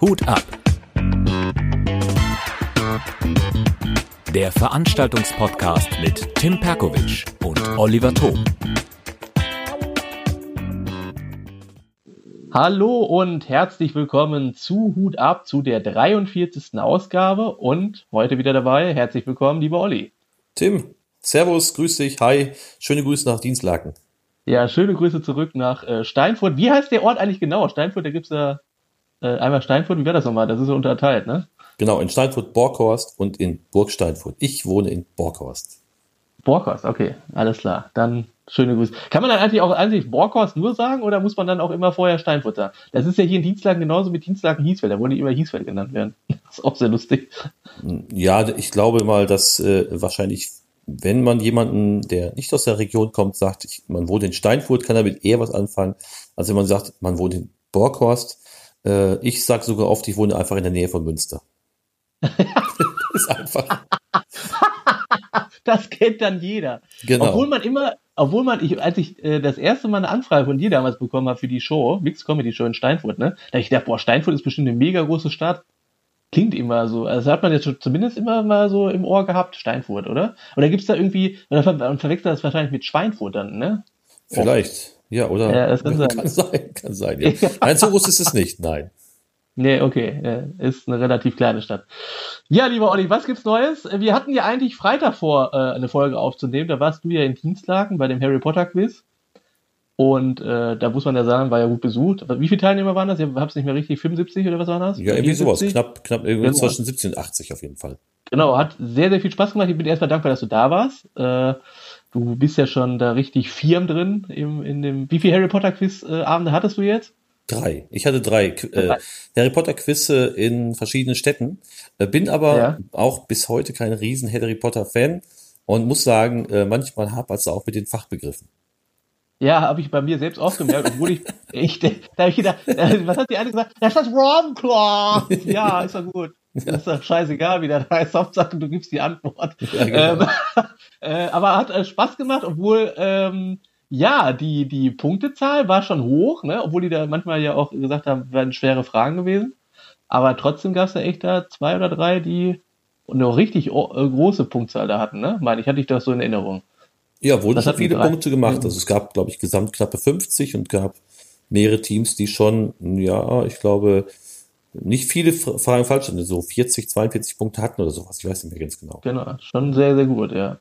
Hut ab. Der Veranstaltungspodcast mit Tim Perkovic und Oliver Thom. Hallo und herzlich willkommen zu Hut ab zu der 43. Ausgabe und heute wieder dabei. Herzlich willkommen, lieber Olli. Tim, Servus, grüß dich, hi, schöne Grüße nach Dienstlaken. Ja, schöne Grüße zurück nach äh, Steinfurt. Wie heißt der Ort eigentlich genau? Steinfurt, da gibt's ja äh, einmal Steinfurt, wie wäre das nochmal? Das ist so unterteilt, ne? Genau, in Steinfurt Borghorst und in Burg Steinfurt. Ich wohne in Borghorst. Borghorst, okay, alles klar. Dann schöne Grüße. Kann man dann eigentlich auch eigentlich Borghorst nur sagen oder muss man dann auch immer vorher Steinfurt sagen? Das ist ja hier in Dienstlaken genauso mit Dienstlaken Hiesfeld. Da wollen die immer Hiesfeld genannt werden. Das ist auch sehr lustig. Ja, ich glaube mal, dass äh, wahrscheinlich, wenn man jemanden, der nicht aus der Region kommt, sagt, ich, man wohnt in Steinfurt, kann damit eher was anfangen, als wenn man sagt, man wohnt in Borghorst. Äh, ich sage sogar oft, ich wohne einfach in der Nähe von Münster. ist einfach. das kennt dann jeder. Genau. Obwohl man immer, obwohl man, ich, als ich äh, das erste Mal eine Anfrage von dir damals bekommen habe für die Show, Mixed Comedy Show in Steinfurt, ne, da ich gedacht, boah, Steinfurt ist bestimmt eine mega große Stadt. Klingt immer so. Also hat man jetzt schon zumindest immer mal so im Ohr gehabt, Steinfurt, oder? Oder gibt's da irgendwie, und verwechselt das wahrscheinlich mit Schweinfurt dann, ne? Vielleicht. Ja, oder? Ja, das kann sein. Kann sein, kann sein. Ja. Nein, so groß ist es nicht, nein. Nee, okay. Ist eine relativ kleine Stadt. Ja, lieber Olli, was gibt's Neues? Wir hatten ja eigentlich Freitag vor, äh, eine Folge aufzunehmen. Da warst du ja in Dienstlaken bei dem Harry Potter Quiz. Und äh, da muss man ja sagen, war ja gut besucht. Wie viele Teilnehmer waren das? Ich hab's nicht mehr richtig. 75 oder was waren das? Ja, irgendwie sowas. 74? Knapp, knapp, irgendwie Genau. zwischen 70 und 80 auf jeden Fall. Genau, hat sehr, sehr viel Spaß gemacht. Ich bin erstmal dankbar, dass du da warst. Äh, du bist ja schon da richtig firm drin im, in dem. Wie viele Harry Potter Quiz äh, hattest du jetzt? Drei. Ich hatte drei äh, Harry Potter Quizze in verschiedenen Städten, äh, bin aber Ja. auch bis heute kein riesen Harry Potter Fan und muss sagen, äh, manchmal hapert es auch mit den Fachbegriffen. Ja, habe ich bei mir selbst auch gemerkt, obwohl ich, ich da habe ich gedacht, was hat die eine gesagt? Das ist das Ravenclaw. Ja, ist doch gut. Das ist doch scheißegal, wie das heißt. Hauptsache, du gibst die Antwort. Ja, genau. ähm, äh, aber hat äh, Spaß gemacht, obwohl, ähm, ja, die, die Punktezahl war schon hoch, ne? obwohl die da manchmal ja auch gesagt haben, wären schwere Fragen gewesen. Aber trotzdem gab es da echt da zwei oder drei, die eine richtig äh, große Punktzahl da hatten, ne? Meine ich, hatte ich das so in Erinnerung. Ja, wurden Das schon viele. Punkte gemacht. Also es gab, glaube ich, gesamt knappe 50 und gab mehrere Teams, die schon, ja, ich glaube, nicht viele Fra- Fragen falsch hatten, so 40, 42 Punkte hatten oder sowas. Ich weiß nicht mehr ganz genau. Genau, schon sehr, sehr gut, ja.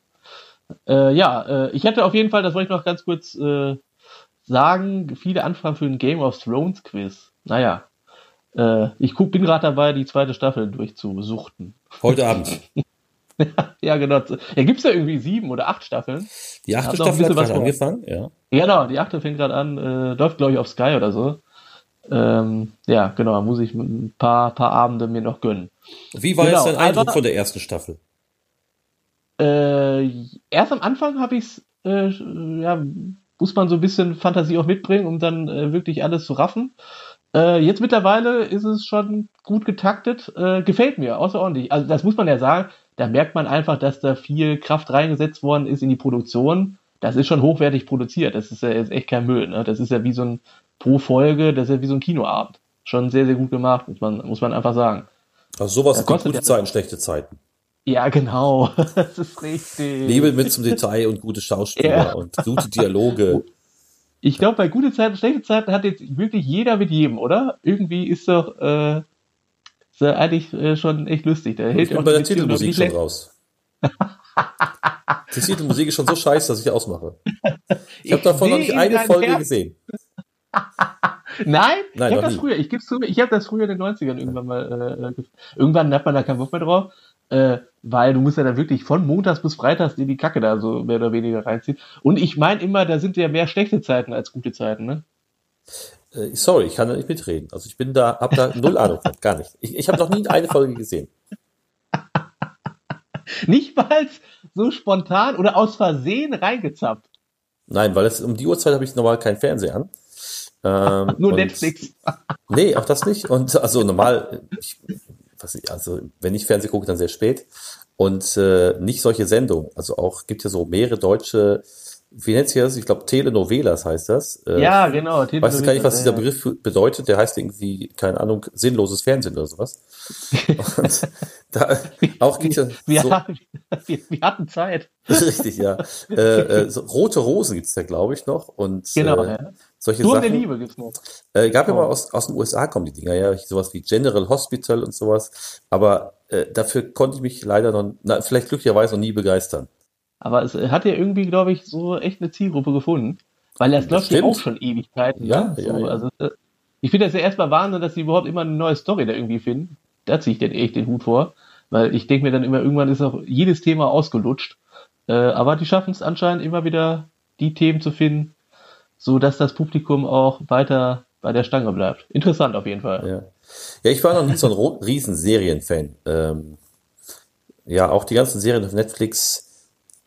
Äh, ja, äh, ich hatte auf jeden Fall, das wollte ich noch ganz kurz äh, sagen, viele Anfragen für ein Game of Thrones Quiz. Naja, äh, ich guck, bin gerade dabei, die zweite Staffel durchzusuchten. Heute Abend. ja, genau. Ja, gibt's da irgendwie sieben oder acht Staffeln? Die achte Hat Staffel hat gerade angefangen, ja. Genau, die achte fängt gerade an, äh, läuft glaube ich auf Sky oder so. Ähm, ja, genau, da muss ich ein paar, paar Abende mir noch gönnen. Wie war Genau, jetzt dein Eindruck aber- von der ersten Staffel? Äh, erst am Anfang habe ich äh, ja, muss man so ein bisschen Fantasie auch mitbringen, um dann äh, wirklich alles zu raffen. Äh, jetzt mittlerweile ist es schon gut getaktet, äh, gefällt mir außerordentlich. Also das muss man ja sagen, da merkt man einfach, dass da viel Kraft reingesetzt worden ist in die Produktion. Das ist schon hochwertig produziert. Das ist ja jetzt echt kein Müll. Ne? Das ist ja wie so ein pro Folge, das ist ja wie so ein Kinoabend. Schon sehr, sehr gut gemacht, muss man, muss man einfach sagen. Also sowas kostet gute ja- Zeiten, schlechte Zeiten. Ja, genau. Das ist richtig. Liebe mit zum Detail und gute Schauspieler Ja. und gute Dialoge. Ich glaube, bei gute Zeiten, schlechte Zeiten hat jetzt wirklich jeder mit jedem, oder? Irgendwie ist doch äh, ist ja eigentlich äh, schon echt lustig. Da hält Ich bin bei der Titelmusik schon raus. Die Titelmusik ist schon so scheiße, dass ich ausmache. Ich habe davon noch nicht in eine Folge Herz. gesehen. Nein, Nein, ich habe das nie. früher, ich gebe zu, ich habe das früher in den 90ern irgendwann mal, äh, ge- irgendwann hat man da keinen Bock mehr drauf, äh, weil du musst ja dann wirklich von Montags bis Freitags dir die Kacke da so mehr oder weniger reinziehen. Und ich meine immer, da sind ja mehr schlechte Zeiten als gute Zeiten, ne? Äh, sorry, ich kann da nicht mitreden. Also ich bin da, habe da null Ahnung von, gar nicht. Ich, ich habe noch nie eine Folge gesehen. Nicht mal so spontan oder aus Versehen reingezappt. Nein, weil es um die Uhrzeit habe ich normal keinen Fernseher an. Ähm, Nur Netflix. Nee, auch das nicht. Und also normal, ich, ich, also wenn ich Fernsehen gucke, dann sehr spät. Und äh, nicht solche Sendungen. Also auch gibt ja so mehrere deutsche wie nennt sich das? Ich glaube, Telenovelas heißt das. Äh, ja, genau. Ich weiß gar nicht, was dieser Begriff bedeutet. Der heißt irgendwie, keine Ahnung, sinnloses Fernsehen oder sowas. Und da auch gibt es wir, so, wir, wir, hatten Zeit. Richtig, ja. Äh, äh, so, Rote Rosen gibt's da, glaube ich, noch. Und, genau, äh, ja. Solche Sturm Sachen. der Liebe gibt's noch. Äh, gab ja mal aus, aus den USA kommen die Dinger, ja, sowas wie General Hospital und sowas. Aber äh, dafür konnte ich mich leider noch, na, vielleicht glücklicherweise noch nie begeistern. Aber es hat ja irgendwie, glaube ich, so echt eine Zielgruppe gefunden. Weil das, das läuft ja auch schon Ewigkeiten. Ja, ne? ja, so, ja. Also, äh, ich finde das ja erstmal Wahnsinn, dass sie überhaupt immer eine neue Story da irgendwie finden. Da ziehe ich denn echt den Hut vor. Weil ich denke mir dann immer, irgendwann ist auch jedes Thema ausgelutscht. Äh, aber die schaffen es anscheinend immer wieder, die Themen zu finden, so dass das Publikum auch weiter bei der Stange bleibt. Interessant auf jeden Fall. Ja, ja ich war noch nie so ein riesen Serienfan. Ähm, ja, auch die ganzen Serien auf Netflix,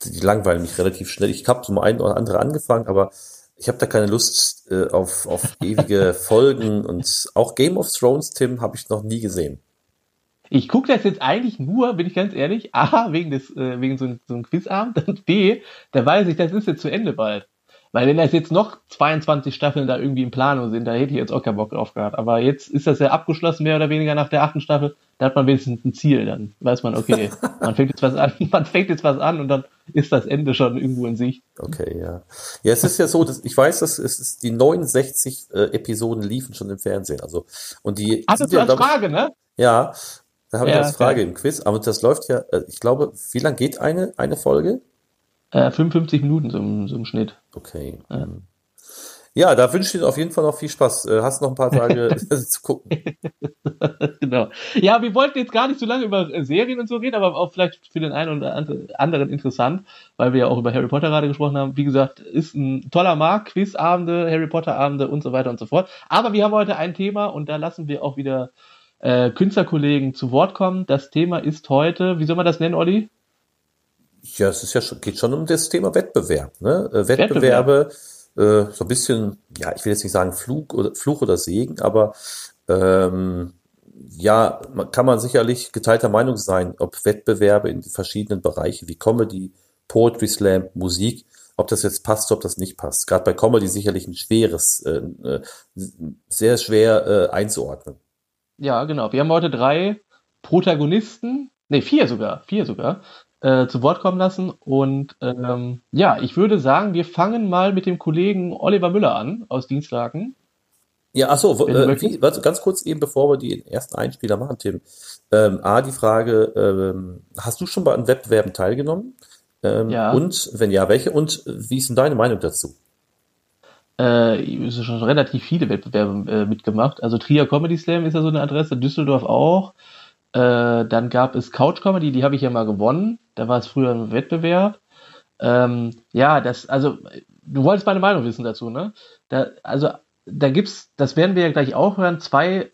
die langweilen mich relativ schnell. Ich habe so mal ein oder andere angefangen, aber ich habe da keine Lust äh, auf, auf ewige Folgen und auch Game of Thrones, Tim, habe ich noch nie gesehen. Ich gucke das jetzt eigentlich nur, bin ich ganz ehrlich, A, wegen des, äh, wegen so, so einem Quizabend und B, da weiß ich, das ist jetzt zu Ende bald. Weil wenn das jetzt noch 22 Staffeln da irgendwie in Planung sind, da hätte ich jetzt auch keinen Bock drauf gehabt. Aber jetzt ist das ja abgeschlossen, mehr oder weniger nach der achten Staffel. Da hat man wenigstens ein Ziel. Dann weiß man, okay, man fängt jetzt was an, man fängt jetzt was an und dann ist das Ende schon irgendwo in Sicht. Okay, ja. Ja, es ist ja so, dass ich weiß, dass es ist, die 69 äh, Episoden liefen schon im Fernsehen. Also, und die. Das ist ja, als Frage, ich, ne? Ja. Da habe ich Ja, als Frage okay. im Quiz, aber das läuft ja, äh, ich glaube, wie lang geht eine, eine Folge? Äh, 55 Minuten so, im- so im Schnitt. Okay. Ja. Hm. Ja, da wünsche ich dir auf jeden Fall noch viel Spaß. Äh, Hast noch ein paar Tage zu gucken. genau. Ja, wir wollten jetzt gar nicht so lange über äh, Serien und so reden, aber auch vielleicht für den einen oder anderen interessant, weil wir ja auch über Harry Potter gerade gesprochen haben. Wie gesagt, ist ein toller Markt, Quizabende, Harry Potter Abende und so weiter und so fort. Aber wir haben heute ein Thema und da lassen wir auch wieder äh, Künstlerkollegen zu Wort kommen. Das Thema ist heute, wie soll man das nennen, Olli? Ja, es ist ja schon, geht schon um das Thema Wettbewerb, ne? Äh, Wettbewerbe, äh, so ein bisschen, ja, ich will jetzt nicht sagen Flug oder, Fluch oder Segen, aber ähm, ja, man, kann man sicherlich geteilter Meinung sein, ob Wettbewerbe in verschiedenen Bereichen wie Comedy, Poetry Slam, Musik, ob das jetzt passt, ob das nicht passt. Gerade bei Comedy sicherlich ein schweres, äh, äh, sehr schwer äh, einzuordnen. Ja, genau. Wir haben heute drei Protagonisten, nee, vier sogar, vier sogar, äh, zu Wort kommen lassen. Und ähm, ja, ich würde sagen, wir fangen mal mit dem Kollegen Oliver Müller an aus Dienstlaken. Ja, ach so, wo- Wenn du äh, wie, warte, ganz kurz eben, bevor wir die ersten Einspieler machen, Tim. Ähm, A, die Frage, ähm, hast du schon bei einem Wettbewerben teilgenommen? Ähm, Ja. Und wenn ja, welche? Und wie ist denn deine Meinung dazu? Äh, es sind schon relativ viele Wettbewerbe äh, mitgemacht. Also Trier Comedy Slam ist ja so eine Adresse, Düsseldorf auch. Äh, dann gab es Couch Comedy, die habe ich ja mal gewonnen. Da war es früher ein Wettbewerb. Ähm, ja, das, also, du wolltest meine Meinung wissen dazu, ne? Da, also, da gibt's, das werden wir ja gleich auch hören, zwei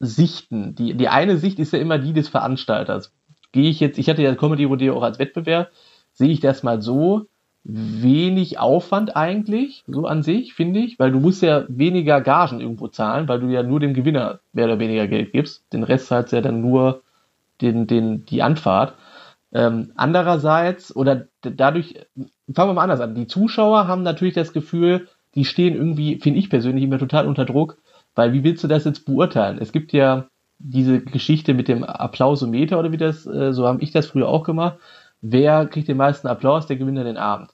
Sichten. Die, die eine Sicht ist ja immer die des Veranstalters. Gehe ich jetzt, ich hatte ja Comedy Rodeo auch als Wettbewerb, sehe ich das mal so, wenig Aufwand eigentlich, so an sich, finde ich, weil du musst ja weniger Gagen irgendwo zahlen, weil du ja nur dem Gewinner mehr oder weniger Geld gibst. Den Rest zahlst du ja dann nur den, den, die Anfahrt. Ähm, andererseits, oder dadurch, fangen wir mal anders an, die Zuschauer haben natürlich das Gefühl, die stehen irgendwie, finde ich persönlich, immer total unter Druck, weil wie willst du das jetzt beurteilen? Es gibt ja diese Geschichte mit dem Applausometer oder wie das, äh, so habe ich das früher auch gemacht. Wer kriegt den meisten Applaus, der gewinnt dann den Abend.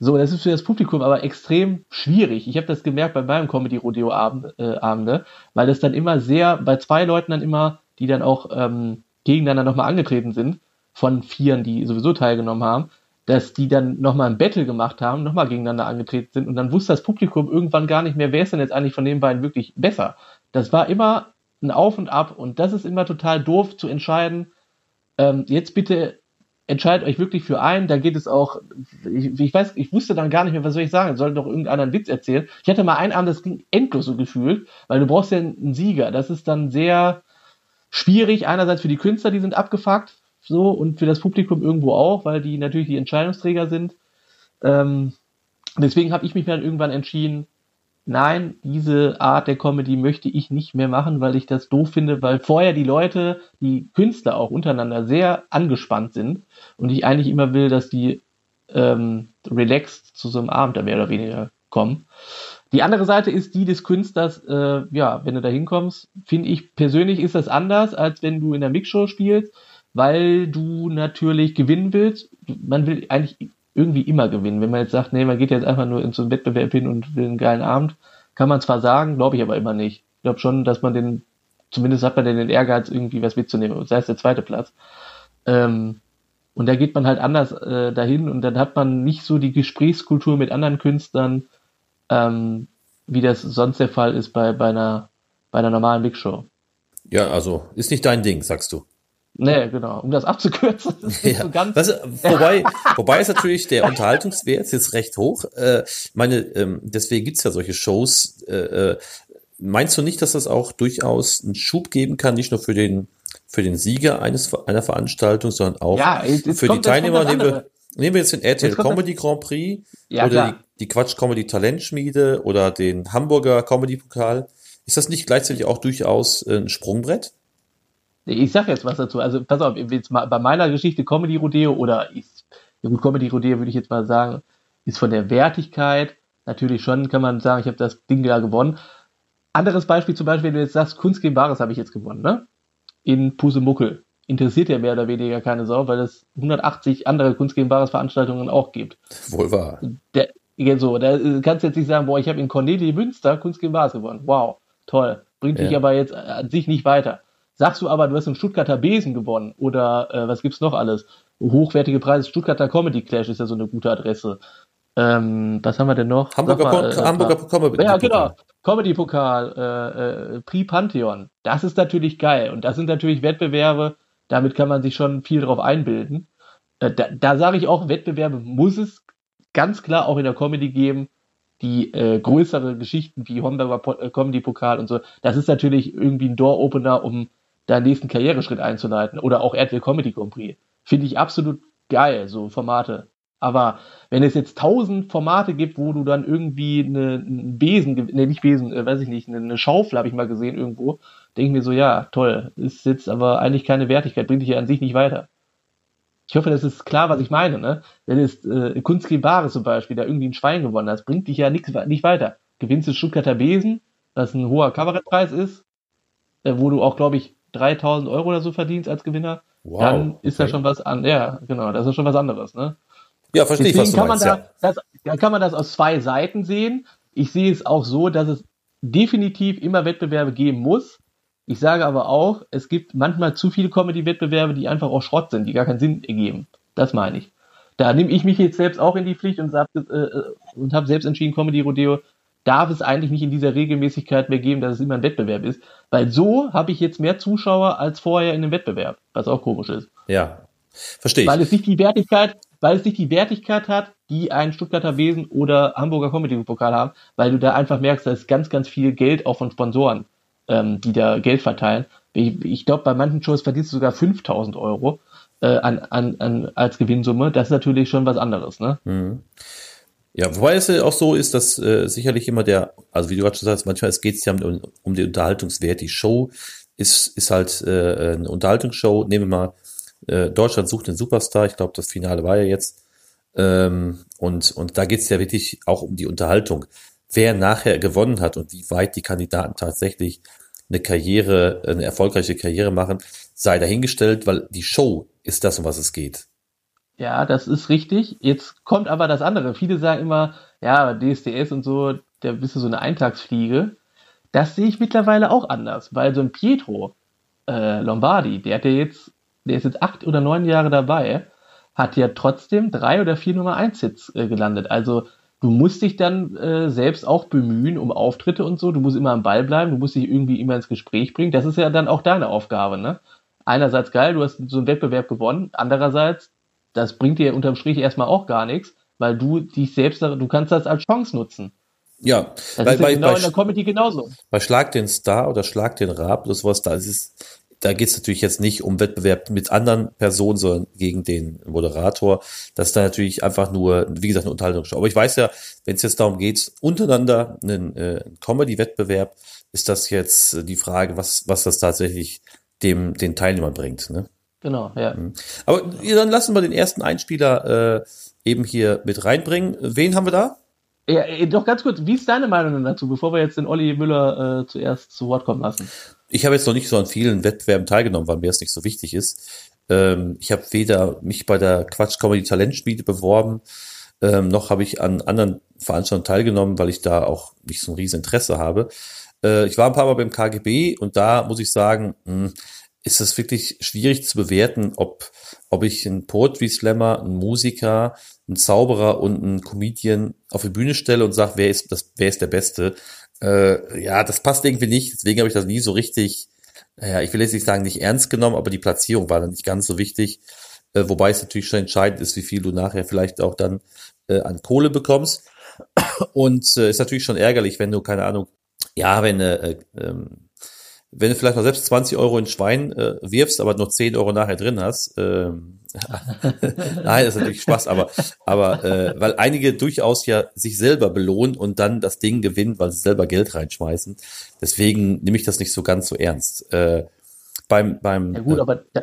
So, das ist für das Publikum aber extrem schwierig. Ich habe das gemerkt bei meinem Comedy-Rodeo-Abende, äh, weil das dann immer sehr, bei zwei Leuten dann immer, die dann auch ähm, gegeneinander nochmal angetreten sind, von Vieren, die sowieso teilgenommen haben, dass die dann nochmal ein Battle gemacht haben, nochmal gegeneinander angetreten sind und dann wusste das Publikum irgendwann gar nicht mehr, wer ist denn jetzt eigentlich von den beiden wirklich besser. Das war immer ein Auf und Ab und das ist immer total doof zu entscheiden, ähm, jetzt bitte entscheidet euch wirklich für einen, da geht es auch, ich, ich weiß, ich wusste dann gar nicht mehr, was soll ich sagen, soll doch irgendeiner einen Witz erzählen. Ich hatte mal einen Abend, das ging endlos so gefühlt, weil du brauchst ja einen Sieger. Das ist dann sehr schwierig, einerseits für die Künstler, die sind abgefuckt, so, und für das Publikum irgendwo auch, weil die natürlich die Entscheidungsträger sind. Ähm, deswegen habe ich mich dann irgendwann entschieden, nein, diese Art der Comedy möchte ich nicht mehr machen, weil ich das doof finde, weil vorher die Leute, die Künstler auch untereinander sehr angespannt sind und ich eigentlich immer will, dass die, ähm, relaxed zu so einem Abend da mehr oder weniger kommen. Die andere Seite ist die des Künstlers, äh, ja, wenn du da hinkommst, finde ich persönlich ist das anders, als wenn du in der Mixshow spielst, weil du natürlich gewinnen willst. Man will eigentlich irgendwie immer gewinnen. Wenn man jetzt sagt, nee, man geht jetzt einfach nur in so einen Wettbewerb hin und will einen geilen Abend, kann man zwar sagen, glaube ich aber immer nicht. Ich glaube schon, dass man den, zumindest hat man den Ehrgeiz, irgendwie was mitzunehmen, sei es der zweite Platz. Ähm, und da geht man halt anders äh, dahin und dann hat man nicht so die Gesprächskultur mit anderen Künstlern, ähm, wie das sonst der Fall ist bei, bei, einer, bei einer normalen Big Show. Ja, also ist nicht dein Ding, sagst du. Nee, genau. Um das abzukürzen. Das ja. so ganz das, wobei, wobei ist natürlich der Unterhaltungswert jetzt recht hoch. Äh, meine, ähm, deswegen gibt's ja solche Shows. Äh, äh, meinst du nicht, dass das auch durchaus einen Schub geben kann, nicht nur für den, für den Sieger eines, einer Veranstaltung, sondern auch ja, für die Teilnehmer? Nehmen wir, nehmen wir jetzt den RTL jetzt Comedy Grand Prix ja, oder die, die Quatsch Comedy Talentschmiede oder den Hamburger Comedy Pokal. Ist das nicht gleichzeitig auch durchaus ein Sprungbrett? Ich sag jetzt was dazu. Also pass auf, jetzt mal bei meiner Geschichte Comedy Rodeo oder ist, ja gut, Comedy Rodeo würde ich jetzt mal sagen, ist von der Wertigkeit natürlich schon, kann man sagen, ich habe das Ding da gewonnen. Anderes Beispiel zum Beispiel, wenn du jetzt sagst, Kunst gegen Bares habe ich jetzt gewonnen, ne? In Pusemuckel. Interessiert ja mehr oder weniger keine Sau, weil es 180 andere Kunst gegen Bares Veranstaltungen auch gibt. Wohl wahr. Der, so, da kannst du jetzt nicht sagen, boah, ich habe in Cornelie Münster Kunst gegen Bares gewonnen. Wow, toll. Bringt ja. dich aber jetzt an sich nicht weiter. Sagst du aber, du hast einen Stuttgarter Besen gewonnen oder äh, was gibt's noch alles? Hochwertige Preise, Stuttgarter Comedy Clash ist ja so eine gute Adresse. Ähm, was haben wir denn noch? Hamburger, mal, äh, Hamburger Comedy Ja, genau. Comedy Pokal, äh, äh, Prix Pantheon. Das ist natürlich geil. Und das sind natürlich Wettbewerbe, damit kann man sich schon viel drauf einbilden. Äh, da da sage ich auch, Wettbewerbe muss es ganz klar auch in der Comedy geben, die äh, größere Geschichten wie Homburger äh, Comedy Pokal und so. Das ist natürlich irgendwie ein Door-Opener, um deinen nächsten Karriereschritt einzuleiten oder auch RTL Comedy Grand Prix. Finde ich absolut geil, so Formate. Aber wenn es jetzt tausend Formate gibt, wo du dann irgendwie eine, einen Besen, ne, nicht Besen, äh, weiß ich nicht, eine, eine Schaufel habe ich mal gesehen irgendwo, denke ich mir so, ja, toll, ist jetzt aber eigentlich keine Wertigkeit, bringt dich ja an sich nicht weiter. Ich hoffe, das ist klar, was ich meine, ne? Wenn es äh, Kunst Bares zum Beispiel, da irgendwie ein Schwein gewonnen hast, bringt dich ja nix, nicht weiter. Gewinnst du Stuttgarter Besen, was ein hoher Kabarettpreis ist, äh, wo du auch, glaube ich, 3000 Euro oder so verdienst als Gewinner, wow, dann ist okay. da schon was an, ja, genau, das ist schon was anderes, ne? Ja, verstehe ich, was du kann meinst, man da, ja. das, da kann man das aus zwei Seiten sehen. Ich sehe es auch so, dass es definitiv immer Wettbewerbe geben muss. Ich sage aber auch, es gibt manchmal zu viele Comedy-Wettbewerbe, die einfach auch Schrott sind, die gar keinen Sinn ergeben. Das meine ich. Da nehme ich mich jetzt selbst auch in die Pflicht und habe äh, hab selbst entschieden, Comedy Rodeo darf es eigentlich nicht in dieser Regelmäßigkeit mehr geben, dass es immer ein Wettbewerb ist. Weil so habe ich jetzt mehr Zuschauer als vorher in einem Wettbewerb, was auch komisch ist. Ja, verstehe ich. Weil es nicht die Wertigkeit, weil es nicht die Wertigkeit hat, die ein Stuttgarter Wesen oder Hamburger Comedy Pokal haben, weil du da einfach merkst, da ist ganz, ganz viel Geld auch von Sponsoren, ähm, die da Geld verteilen. Ich, ich glaube, bei manchen Shows verdienst du sogar 5000 Euro äh, an, an, an, als Gewinnsumme. Das ist natürlich schon was anderes, ne? Mhm. Ja, wobei es ja auch so ist, dass äh, sicherlich immer der, also wie du gerade schon sagst, manchmal geht es ja um, um den Unterhaltungswert. Die Show ist, ist halt äh, eine Unterhaltungsshow. Nehmen wir mal, äh, Deutschland sucht den Superstar. Ich glaube, das Finale war ja jetzt. Ähm, und, und da geht es ja wirklich auch um die Unterhaltung. Wer nachher gewonnen hat und wie weit die Kandidaten tatsächlich eine Karriere, eine erfolgreiche Karriere machen, sei dahingestellt, weil die Show ist das, um was es geht. Ja, das ist richtig. Jetzt kommt aber das andere. Viele sagen immer, ja, DSDS und so, der bist du so eine Eintagsfliege. Das sehe ich mittlerweile auch anders, weil so ein Pietro äh, Lombardi, der hat ja jetzt, der ist jetzt acht oder neun Jahre dabei, hat ja trotzdem drei oder vier Nummer eins Hits äh, gelandet. Also du musst dich dann äh, selbst auch bemühen um Auftritte und so. Du musst immer am Ball bleiben, du musst dich irgendwie immer ins Gespräch bringen. Das ist ja dann auch deine Aufgabe, ne? Einerseits geil, du hast so einen Wettbewerb gewonnen. Andererseits das bringt dir unterm Strich erstmal auch gar nichts, weil du dich selbst, du kannst das als Chance nutzen. Ja, das bei, ist bei, genau bei, in der Comedy genauso. Bei Schlag den Star oder Schlag den Rab oder sowas, da ist es, da geht es natürlich jetzt nicht um Wettbewerb mit anderen Personen, sondern gegen den Moderator. Das ist dann natürlich einfach nur, wie gesagt, eine Unterhaltungsshow. Aber ich weiß ja, wenn es jetzt darum geht, untereinander einen äh, Comedy-Wettbewerb, ist das jetzt die Frage, was, was das tatsächlich dem, den Teilnehmern bringt. Ne? Genau, ja. Mhm. Aber dann lassen wir den ersten Einspieler äh, eben hier mit reinbringen. Wen haben wir da? Ja, doch ganz kurz, wie ist deine Meinung dazu, bevor wir jetzt den Olli Müller äh, zuerst zu Wort kommen lassen? Ich habe jetzt noch nicht so an vielen Wettbewerben teilgenommen, weil mir das nicht so wichtig ist. Ähm, ich habe weder mich bei der Quatsch Comedy Talentspiele beworben, ähm, noch habe ich an anderen Veranstaltungen teilgenommen, weil ich da auch nicht so ein riesen Interesse habe. Äh, ich war ein paar Mal beim KGB und da muss ich sagen, mh, hm, ist es wirklich schwierig zu bewerten, ob, ob ich einen Poetry Slammer, einen Musiker, einen Zauberer und einen Comedian auf die Bühne stelle und sage, wer ist das, wer ist der Beste? Äh, ja, das passt irgendwie nicht. Deswegen habe ich das nie so richtig, ja, ich will jetzt nicht sagen, nicht ernst genommen, aber die Platzierung war dann nicht ganz so wichtig. Äh, wobei es natürlich schon entscheidend ist, wie viel du nachher vielleicht auch dann äh, an Kohle bekommst. Und äh, ist natürlich schon ärgerlich, wenn du, keine Ahnung, ja, wenn äh, ähm, wenn du vielleicht noch selbst 20 Euro in Schwein äh, wirfst, aber nur 10 Euro nachher drin hast, ähm, nein, das ist natürlich Spaß, aber, aber äh, weil einige durchaus ja sich selber belohnen und dann das Ding gewinnen, weil sie selber Geld reinschmeißen. Deswegen nehme ich das nicht so ganz so ernst. Äh, beim, beim, ja gut, aber da,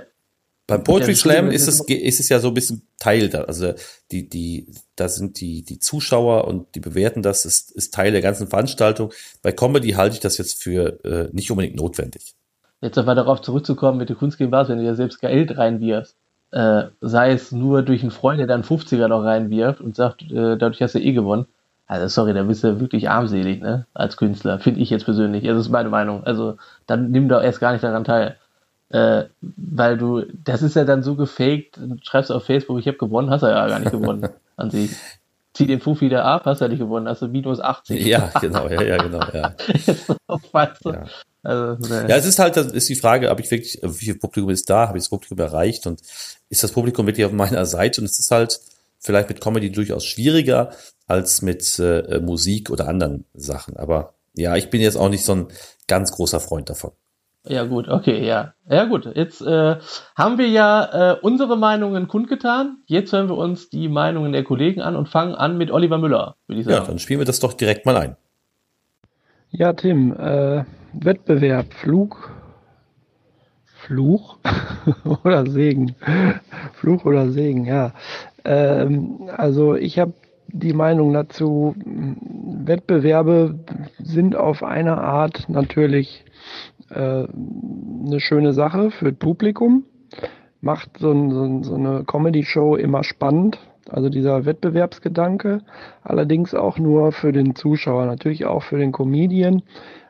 beim Poetry Slam ist es, ist es ja so ein bisschen Teil da. Also die, die, da sind die, die Zuschauer und die bewerten das, ist, ist Teil der ganzen Veranstaltung. Bei Comedy halte ich das jetzt für äh, nicht unbedingt notwendig. Jetzt aber darauf zurückzukommen mit der Kunst gegen was, wenn du ja selbst Geld reinwirfst, äh, sei es nur durch einen Freund, der dann 50er noch reinwirft und sagt, äh, dadurch hast du eh gewonnen. Also sorry, da bist du wirklich armselig, ne? Als Künstler, finde ich jetzt persönlich. Also das ist meine Meinung. Also dann nimm doch erst gar nicht daran teil. Äh, weil du, das ist ja dann so gefaked, schreibst auf Facebook, ich habe gewonnen, hast du ja gar nicht gewonnen an sich. Zieh den Fuß wieder ab, hast du ja nicht gewonnen, hast du minus 80. Ja, genau, ja, ja, genau, ja. weißt du? ja. Also, ne. ja, es ist halt, das ist die Frage, habe ich wirklich, wie viel Publikum ist da, habe ich das Publikum erreicht und ist das Publikum wirklich auf meiner Seite und es ist halt vielleicht mit Comedy durchaus schwieriger als mit äh, Musik oder anderen Sachen. Aber ja, ich bin jetzt auch nicht so ein ganz großer Freund davon. Ja, gut, okay, ja. Ja, gut. Jetzt äh, haben wir ja äh, unsere Meinungen kundgetan. Jetzt hören wir uns die Meinungen der Kollegen an und fangen an mit Oliver Müller, würde ich sagen. Ja, dann spielen wir das doch direkt mal ein. Ja, Tim, äh, Wettbewerb, Flug, Fluch oder Segen. Fluch oder Segen, ja. Ähm, also ich habe die Meinung dazu, Wettbewerbe sind auf eine Art natürlich äh, eine schöne Sache für das Publikum. Macht so, ein, so eine Comedy-Show immer spannend. Also dieser Wettbewerbsgedanke. Allerdings auch nur für den Zuschauer, natürlich auch für den Comedian.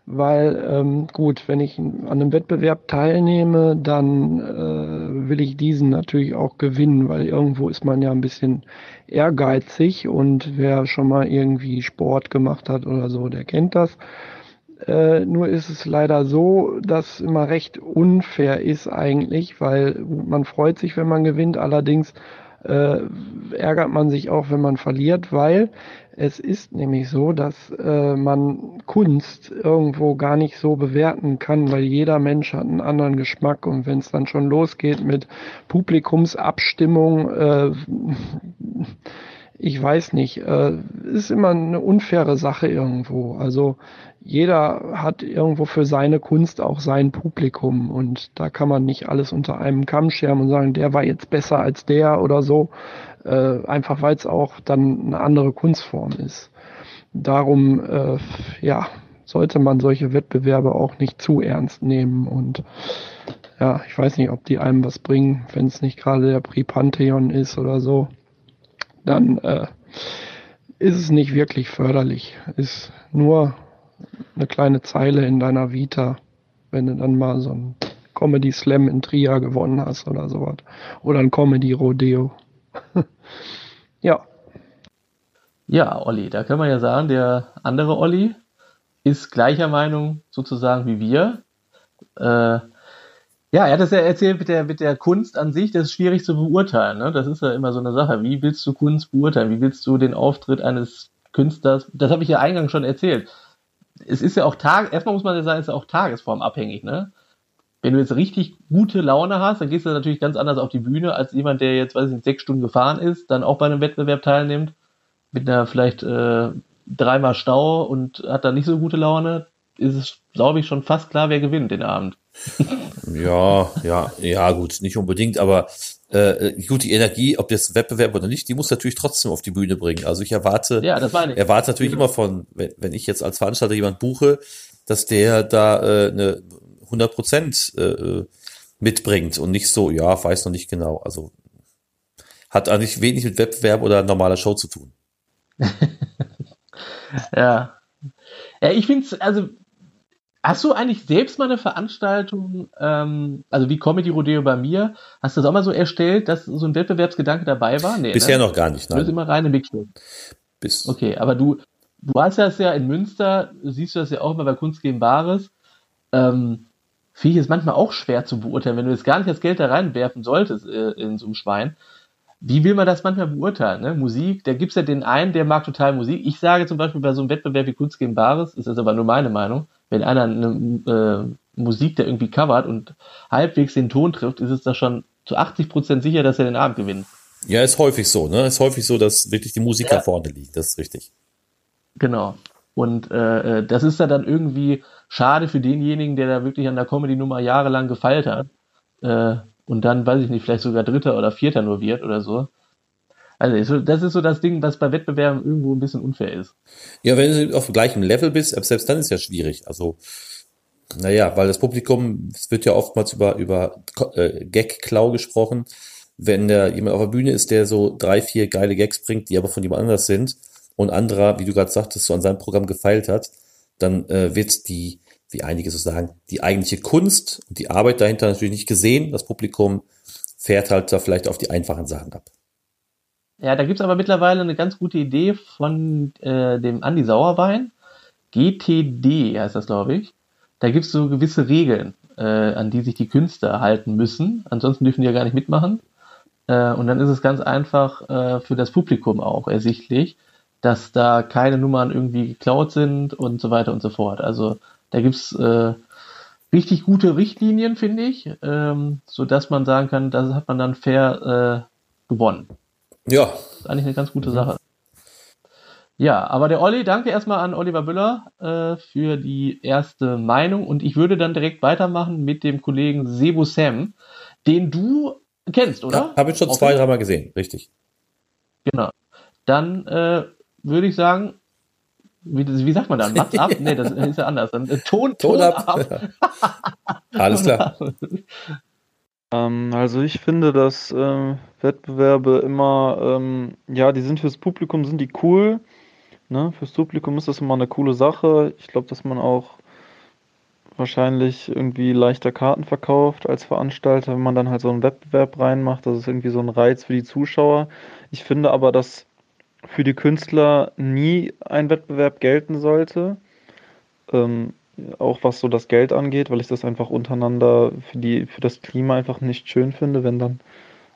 Weil, ähm, gut, wenn ich an einem Wettbewerb teilnehme, dann äh, will ich diesen natürlich auch gewinnen, weil irgendwo ist man ja ein bisschen ehrgeizig und wer schon mal irgendwie Sport gemacht hat oder so, der kennt das. Äh, nur ist es leider so, dass immer recht unfair ist eigentlich, weil man freut sich, wenn man gewinnt, allerdings äh, ärgert man sich auch, wenn man verliert, weil es ist nämlich so, dass äh, man Kunst irgendwo gar nicht so bewerten kann, weil jeder Mensch hat einen anderen Geschmack und wenn es dann schon losgeht mit Publikumsabstimmung, äh, ich weiß nicht, äh, ist immer eine unfaire Sache irgendwo. Also jeder hat irgendwo für seine Kunst auch sein Publikum und da kann man nicht alles unter einem Kamm scheren und sagen, der war jetzt besser als der oder so, äh, einfach weil es auch dann eine andere Kunstform ist. Darum, äh, ja, sollte man solche Wettbewerbe auch nicht zu ernst nehmen und ja, ich weiß nicht, ob die einem was bringen, wenn es nicht gerade der Prix Pantheon ist oder so, dann äh, ist es nicht wirklich förderlich. Ist nur eine kleine Zeile in deiner Vita, wenn du dann mal so ein Comedy Slam in Trier gewonnen hast oder sowas. Oder ein Comedy Rodeo. ja. Ja, Olli, da kann man ja sagen, der andere Olli ist gleicher Meinung sozusagen wie wir. Äh, ja, er hat es ja erzählt mit der, mit der Kunst an sich, das ist schwierig zu beurteilen. Ne? Das ist ja immer so eine Sache. Wie willst du Kunst beurteilen? Wie willst du den Auftritt eines Künstlers, das habe ich ja eingangs schon erzählt, es ist ja auch Tag, erstmal muss man ja sagen, es ist ja auch tagesformabhängig, ne? Wenn du jetzt richtig gute Laune hast, dann gehst du natürlich ganz anders auf die Bühne als jemand, der jetzt, weiß ich nicht, sechs Stunden gefahren ist, dann auch bei einem Wettbewerb teilnimmt, mit einer vielleicht äh, dreimal Stau und hat dann nicht so gute Laune, ist es glaube ich, schon fast klar, wer gewinnt den Abend. ja, ja, ja, gut, nicht unbedingt, aber äh, gut, die Energie, ob jetzt Wettbewerb oder nicht, die muss natürlich trotzdem auf die Bühne bringen. Also ich erwarte, ja, das meine ich. erwarte natürlich genau. immer von, wenn, wenn ich jetzt als Veranstalter jemand buche, dass der da äh, eine 100 Prozent äh, mitbringt und nicht so, ja, weiß noch nicht genau. Also hat eigentlich wenig mit Wettbewerb oder normaler Show zu tun. ja. Ja, ich finde es, also Hast du eigentlich selbst mal eine Veranstaltung, ähm, also wie Comedy Rodeo bei mir, hast du das auch mal so erstellt, dass so ein Wettbewerbsgedanke dabei war? Nee, Bisher ne? noch gar nicht, nein. Du immer reine Mixshow. Bis. Okay, aber du, du hast das ja in Münster, siehst du das ja auch immer bei Kunst gegen Bares. Ähm, Finde ich es manchmal auch schwer zu beurteilen, wenn du jetzt gar nicht das Geld da reinwerfen solltest äh, in so einem Schwein. Wie will man das manchmal beurteilen? Ne? Musik, da gibt es ja den einen, der mag total Musik. Ich sage zum Beispiel bei so einem Wettbewerb wie Kunst gegen Bares, ist das aber nur meine Meinung, wenn einer eine äh, Musik, der irgendwie covert und halbwegs den Ton trifft, ist es da schon zu 80 Prozent sicher, dass er den Abend gewinnt. Ja, ist häufig so, ne? Ist häufig so, dass wirklich die Musiker ja. vorne liegen. Das ist richtig. Genau. Und äh, äh das ist ja dann irgendwie schade für denjenigen, der da wirklich an der Comedy-Nummer jahrelang gefeilt hat. Äh, und dann, weiß ich nicht, vielleicht sogar Dritter oder Vierter nur wird oder so. Also das ist so das Ding, was bei Wettbewerben irgendwo ein bisschen unfair ist. Ja, wenn du auf gleichem Level bist, selbst dann ist ja schwierig. Also, naja, weil das Publikum, es wird ja oftmals über, über äh, Gag-Klau gesprochen. Wenn da jemand auf der Bühne ist, der so drei, vier geile Gags bringt, die aber von jemand anders sind und anderer, wie du gerade sagtest, so an seinem Programm gefeilt hat, dann äh, wird die, wie einige so sagen, die eigentliche Kunst und die Arbeit dahinter natürlich nicht gesehen. Das Publikum fährt halt da vielleicht auf die einfachen Sachen ab. Ja, da gibt es aber mittlerweile eine ganz gute Idee von äh, dem Andi Sauerwein. GTD heißt das, glaube ich. Da gibt es so gewisse Regeln, äh, an die sich die Künstler halten müssen. Ansonsten dürfen die ja gar nicht mitmachen. Äh, und dann ist es ganz einfach äh, für das Publikum auch ersichtlich, dass da keine Nummern irgendwie geklaut sind und so weiter und so fort. Also da gibt's äh, richtig gute Richtlinien, finde ich, ähm, so dass man sagen kann, das hat man dann fair äh, gewonnen. Ja. Das ist eigentlich eine ganz gute Sache. Ja, aber der Olli, danke erstmal an Oliver Müller äh, für die erste Meinung und ich würde dann direkt weitermachen mit dem Kollegen Sebo Sam, den du kennst, oder? Ja, Habe ich schon zwei, dreimal gesehen, richtig. Genau. Dann äh, würde ich sagen, wie, wie sagt man dann? Mats ab? Nee, das ist ja anders. Dann, äh, Ton, Ton, Ton ab. ab. Alles klar. Ähm, also ich finde, dass äh, Wettbewerbe immer, ähm, ja, die sind fürs Publikum, sind die cool. Ne? Fürs Publikum ist das immer eine coole Sache. Ich glaube, dass man auch wahrscheinlich irgendwie leichter Karten verkauft als Veranstalter, wenn man dann halt so einen Wettbewerb reinmacht. Das ist irgendwie so ein Reiz für die Zuschauer. Ich finde aber, dass für die Künstler nie ein Wettbewerb gelten sollte. Ähm, auch was so das Geld angeht, weil ich das einfach untereinander für die, für das Klima einfach nicht schön finde, wenn dann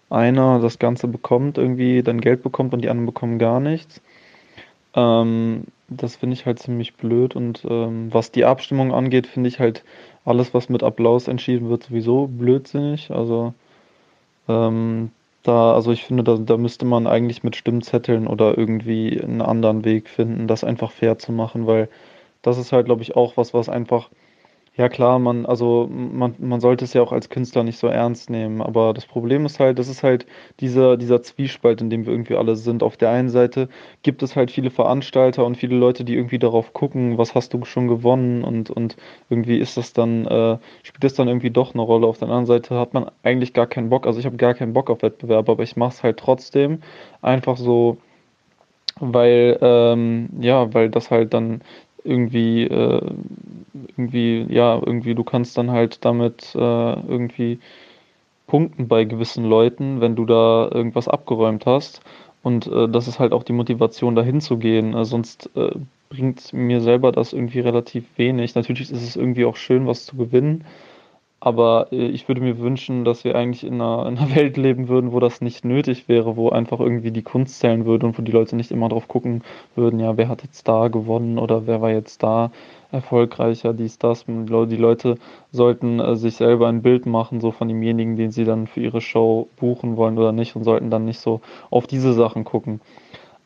einer das Ganze bekommt, irgendwie dann Geld bekommt und die anderen bekommen gar nichts. Ähm, das finde ich halt ziemlich blöd und ähm, was die Abstimmung angeht, finde ich halt alles, was mit Applaus entschieden wird, sowieso blödsinnig. Also ähm, da, also ich finde, da, da müsste man eigentlich mit Stimmzetteln oder irgendwie einen anderen Weg finden, das einfach fair zu machen, weil das ist halt, glaube ich, auch was, was einfach, ja klar, man, also man, man sollte es ja auch als Künstler nicht so ernst nehmen, aber das Problem ist halt, das ist halt dieser, dieser Zwiespalt, in dem wir irgendwie alle sind. Auf der einen Seite gibt es halt viele Veranstalter und viele Leute, die irgendwie darauf gucken, was hast du schon gewonnen und, und irgendwie ist das dann, äh, spielt das dann irgendwie doch eine Rolle. Auf der anderen Seite hat man eigentlich gar keinen Bock, also ich habe gar keinen Bock auf Wettbewerb, aber ich mache es halt trotzdem einfach so, weil ähm, ja, weil das halt dann irgendwie, äh, irgendwie, ja, irgendwie, du kannst dann halt damit äh, irgendwie punkten bei gewissen Leuten, wenn du da irgendwas abgeräumt hast. Und äh, das ist halt auch die Motivation, dahin zu gehen. Äh, sonst äh, bringt mir selber das irgendwie relativ wenig. Natürlich ist es irgendwie auch schön, was zu gewinnen. Aber äh, ich würde mir wünschen, dass wir eigentlich in einer, in einer Welt leben würden, wo das nicht nötig wäre, wo einfach irgendwie die Kunst zählen würde und wo die Leute nicht immer drauf gucken würden, ja, wer hat jetzt da gewonnen oder wer war jetzt da erfolgreicher, dies, das. Die Leute sollten äh, sich selber ein Bild machen, so von demjenigen, den sie dann für ihre Show buchen wollen oder nicht und sollten dann nicht so auf diese Sachen gucken.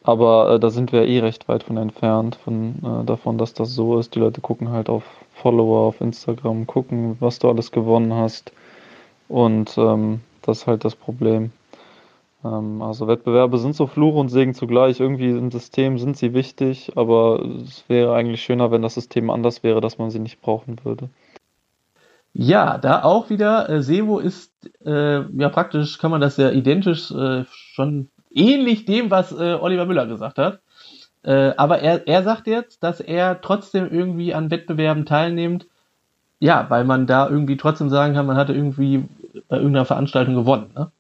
Aber äh, da sind wir eh recht weit von entfernt, von äh, davon, dass das so ist. Die Leute gucken halt auf Follower auf Instagram, gucken, was du alles gewonnen hast. Und ähm, das ist halt das Problem. Ähm, also Wettbewerbe sind so Fluch und Segen zugleich. Irgendwie im System sind sie wichtig, aber es wäre eigentlich schöner, wenn das System anders wäre, dass man sie nicht brauchen würde. Ja, da auch wieder, äh, Sevo ist, äh, ja praktisch kann man das ja identisch äh, schon ähnlich dem, was äh, Oliver Müller gesagt hat. Äh, aber er, er sagt jetzt, dass er trotzdem irgendwie an Wettbewerben teilnimmt, ja, weil man da irgendwie trotzdem sagen kann, man hatte irgendwie bei irgendeiner Veranstaltung gewonnen. Ne?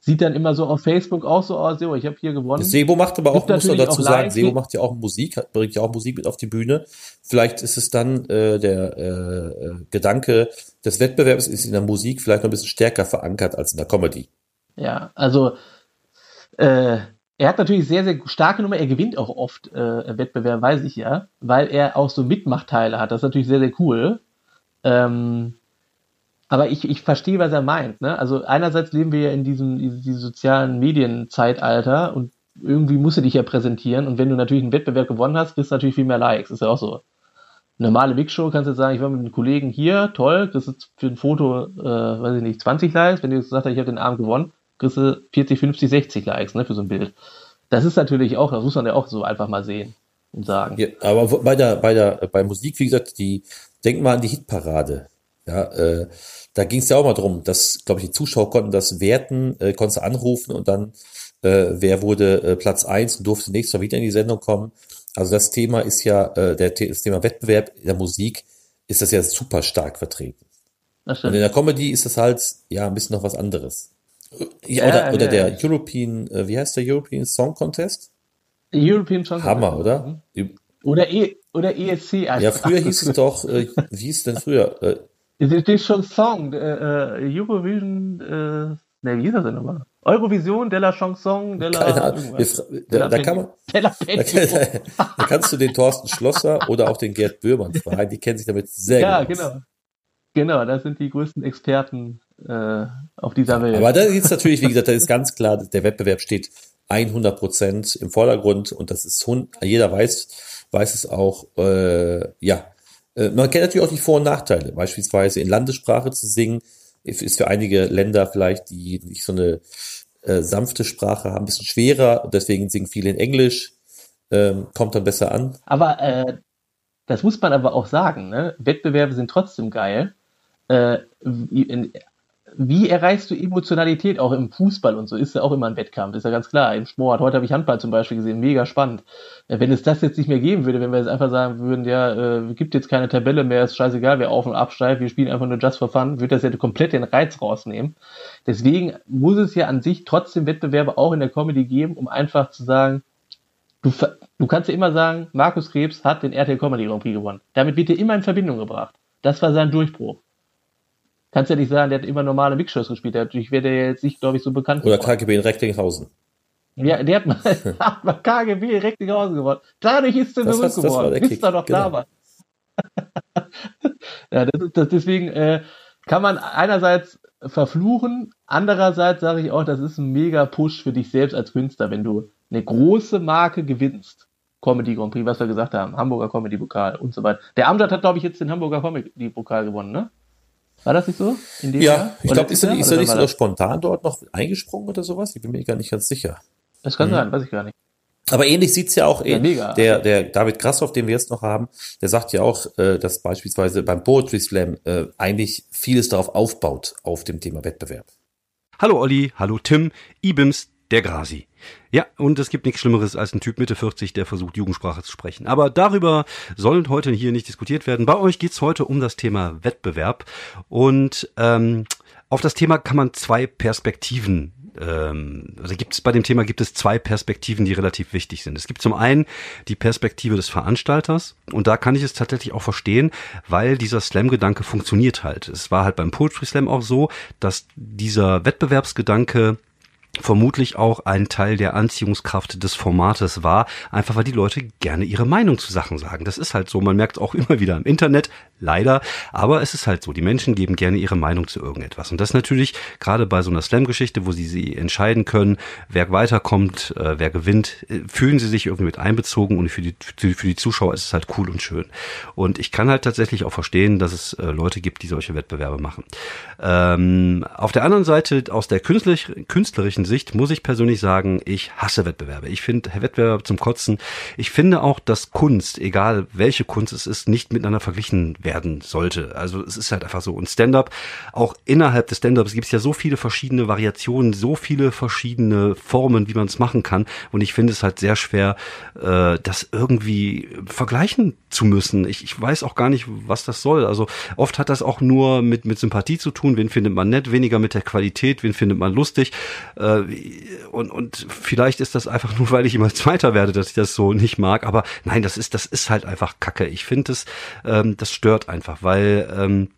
Sieht dann immer so auf Facebook auch so aus, so, ich habe hier gewonnen. Sebo macht aber auch, muss man dazu sagen, Sebo macht ja auch Musik, bringt ja auch Musik mit auf die Bühne. Vielleicht ist es dann äh, der äh, Gedanke des Wettbewerbs ist in der Musik vielleicht noch ein bisschen stärker verankert als in der Comedy. Ja, also äh, er hat natürlich sehr, sehr starke Nummer. Er gewinnt auch oft äh, Wettbewerbe, weiß ich ja, weil er auch so Mitmachteile hat. Das ist natürlich sehr, sehr cool. Ähm, aber ich, ich verstehe, was er meint. Ne? Also einerseits leben wir ja in diesem, diesem sozialen Medienzeitalter und irgendwie musst du dich ja präsentieren. Und wenn du natürlich einen Wettbewerb gewonnen hast, kriegst du natürlich viel mehr Likes. Ist ja auch so. Normale Big Show kannst du jetzt sagen, ich war mit einem Kollegen hier, toll, das ist für ein Foto, äh, weiß ich nicht, 20 Likes. Wenn du gesagt hast, ich habe den Abend gewonnen, kriegst du 40, 50, 60 Likes ne, für so ein Bild. Das ist natürlich auch, das muss man ja auch so einfach mal sehen und sagen. Ja, aber bei der, bei der, bei Musik, wie gesagt, die, denk mal an die Hitparade. Ja, äh, da ging es ja auch mal drum, dass, glaube ich, die Zuschauer konnten das werten, äh, konntest du anrufen und dann, äh, wer wurde äh, Platz eins und durfte nächstes Mal wieder in die Sendung kommen. Also das Thema ist ja, äh, der, das Thema Wettbewerb in der Musik ist das ja super stark vertreten. Und in der Comedy ist das halt, ja, ein bisschen noch was anderes. Ja, oder, ja, oder der ja. European, äh, wie heißt der European Song Contest? European Song Hammer, Contest. oder? Mhm. Oder, e oder ESC. Ja, früher hieß es doch, äh, wie hieß es denn früher? Äh, das ist schon Song, äh, äh, Eurovision, äh, ne, wie hieß das denn nochmal? Eurovision de la Chanson de la. Keine Ahnung. Da, da, kann man, da, da, kannst du den Thorsten Schlosser oder auch den Gerd Böhmann fragen, die kennen sich damit sehr gut. Ja, genau. Genau, das sind die größten Experten äh, auf dieser Welt. Aber da ist natürlich, wie gesagt, da ist ganz klar, der Wettbewerb steht 100 Prozent im Vordergrund und das ist, jeder weiß, weiß es auch, äh, ja. Äh, man kennt natürlich auch die Vor- und Nachteile. Beispielsweise in Landessprache zu singen, ist für einige Länder vielleicht, die nicht so eine äh, sanfte Sprache haben, ein bisschen schwerer. Und deswegen singen viele in Englisch, ähm, kommt dann besser an. Aber äh, das muss man aber auch sagen, ne? Wettbewerbe sind trotzdem geil. Äh, in, wie erreichst du Emotionalität auch im Fußball und so? Ist ja auch immer ein Wettkampf, ist ja ganz klar. Im Sport, heute habe ich Handball zum Beispiel gesehen, mega spannend. Äh, wenn es das jetzt nicht mehr geben würde, wenn wir jetzt einfach sagen würden, ja, äh, gibt jetzt keine Tabelle mehr, ist scheißegal, wer auf und absteigt, wir spielen einfach nur just for fun, würde das ja komplett den Reiz rausnehmen. Deswegen muss es ja an sich trotzdem Wettbewerbe auch in der Comedy geben, um einfach zu sagen, du, du kannst ja immer sagen, Markus Krebs hat den RTL Comedy Grand Prix gewonnen. Damit wird er immer in Verbindung gebracht. Das war sein Durchbruch kannst ja nicht sagen, der hat immer normale Mixshows gespielt. Dadurch wäre der jetzt nicht, glaube ich, so bekannt. Oder KGB in Recklinghausen. Ja, der hat mal, hat mal KGB in Recklinghausen gewonnen. Dadurch ist er berühmt geworden, bis er noch genau. da war. ja, das ist, das, deswegen äh, kann man einerseits verfluchen, andererseits sage ich auch, das ist ein mega Push für dich selbst als Künstler, wenn du eine große Marke gewinnst. Comedy Grand Prix, was wir gesagt haben, Hamburger Comedy Pokal und so weiter. Der Amjad hat, glaube ich, jetzt den Hamburger Comedy Pokal gewonnen, ne? War das nicht so? ja, Jahr? ich glaube, ist er, ist er nicht so spontan dort noch eingesprungen oder sowas? Ich bin mir gar nicht ganz sicher. Das kann mhm. sein, weiß ich gar nicht. Aber ähnlich sieht's ja auch, ja, mega. der, der David Krassoff, den wir jetzt noch haben, der sagt ja auch, äh, dass beispielsweise beim Poetry Slam äh, eigentlich vieles darauf aufbaut, auf dem Thema Wettbewerb. Hallo Olli, hallo Tim, IBIMS, der Grasi. Ja, und es gibt nichts Schlimmeres als ein Typ Mitte 40, der versucht, Jugendsprache zu sprechen. Aber darüber soll heute hier nicht diskutiert werden. Bei euch geht's heute um das Thema Wettbewerb. Und ähm, auf das Thema kann man zwei Perspektiven ähm, also gibt es bei dem Thema gibt es zwei Perspektiven, die relativ wichtig sind. Es gibt zum einen die Perspektive des Veranstalters und da kann ich es tatsächlich auch verstehen, weil dieser Slam-Gedanke funktioniert halt. Es war halt beim Poetry Slam auch so, dass dieser Wettbewerbsgedanke vermutlich auch ein Teil der Anziehungskraft des Formates war, einfach weil die Leute gerne ihre Meinung zu Sachen sagen. Das ist halt so, man merkt auch immer wieder im Internet, leider, aber es ist halt so, die Menschen geben gerne ihre Meinung zu irgendetwas. Und das natürlich gerade bei so einer Slam-Geschichte, wo sie sie entscheiden können, wer weiterkommt, äh, wer gewinnt, äh, fühlen sie sich irgendwie mit einbezogen und für die, für die Zuschauer ist es halt cool und schön. Und ich kann halt tatsächlich auch verstehen, dass es äh, Leute gibt, die solche Wettbewerbe machen. Ähm, auf der anderen Seite, aus der künstlerischen Sicht muss ich persönlich sagen, ich hasse Wettbewerbe. Ich finde Wettbewerbe zum Kotzen. Ich finde auch, dass Kunst, egal welche Kunst es ist, nicht miteinander verglichen werden sollte. Also es ist halt einfach so. Und Stand-up, auch innerhalb des Stand-ups gibt es ja so viele verschiedene Variationen, so viele verschiedene Formen, wie man es machen kann. Und ich finde es halt sehr schwer, äh, das irgendwie vergleichen zu müssen. Ich, ich weiß auch gar nicht, was das soll. Also oft hat das auch nur mit, mit Sympathie zu tun. Wen findet man nett, weniger mit der Qualität, wen findet man lustig. Äh, und, und vielleicht ist das einfach nur, weil ich immer Zweiter werde, dass ich das so nicht mag. Aber nein, das ist, das ist halt einfach Kacke. Ich finde es, ähm, das stört einfach, weil ähm,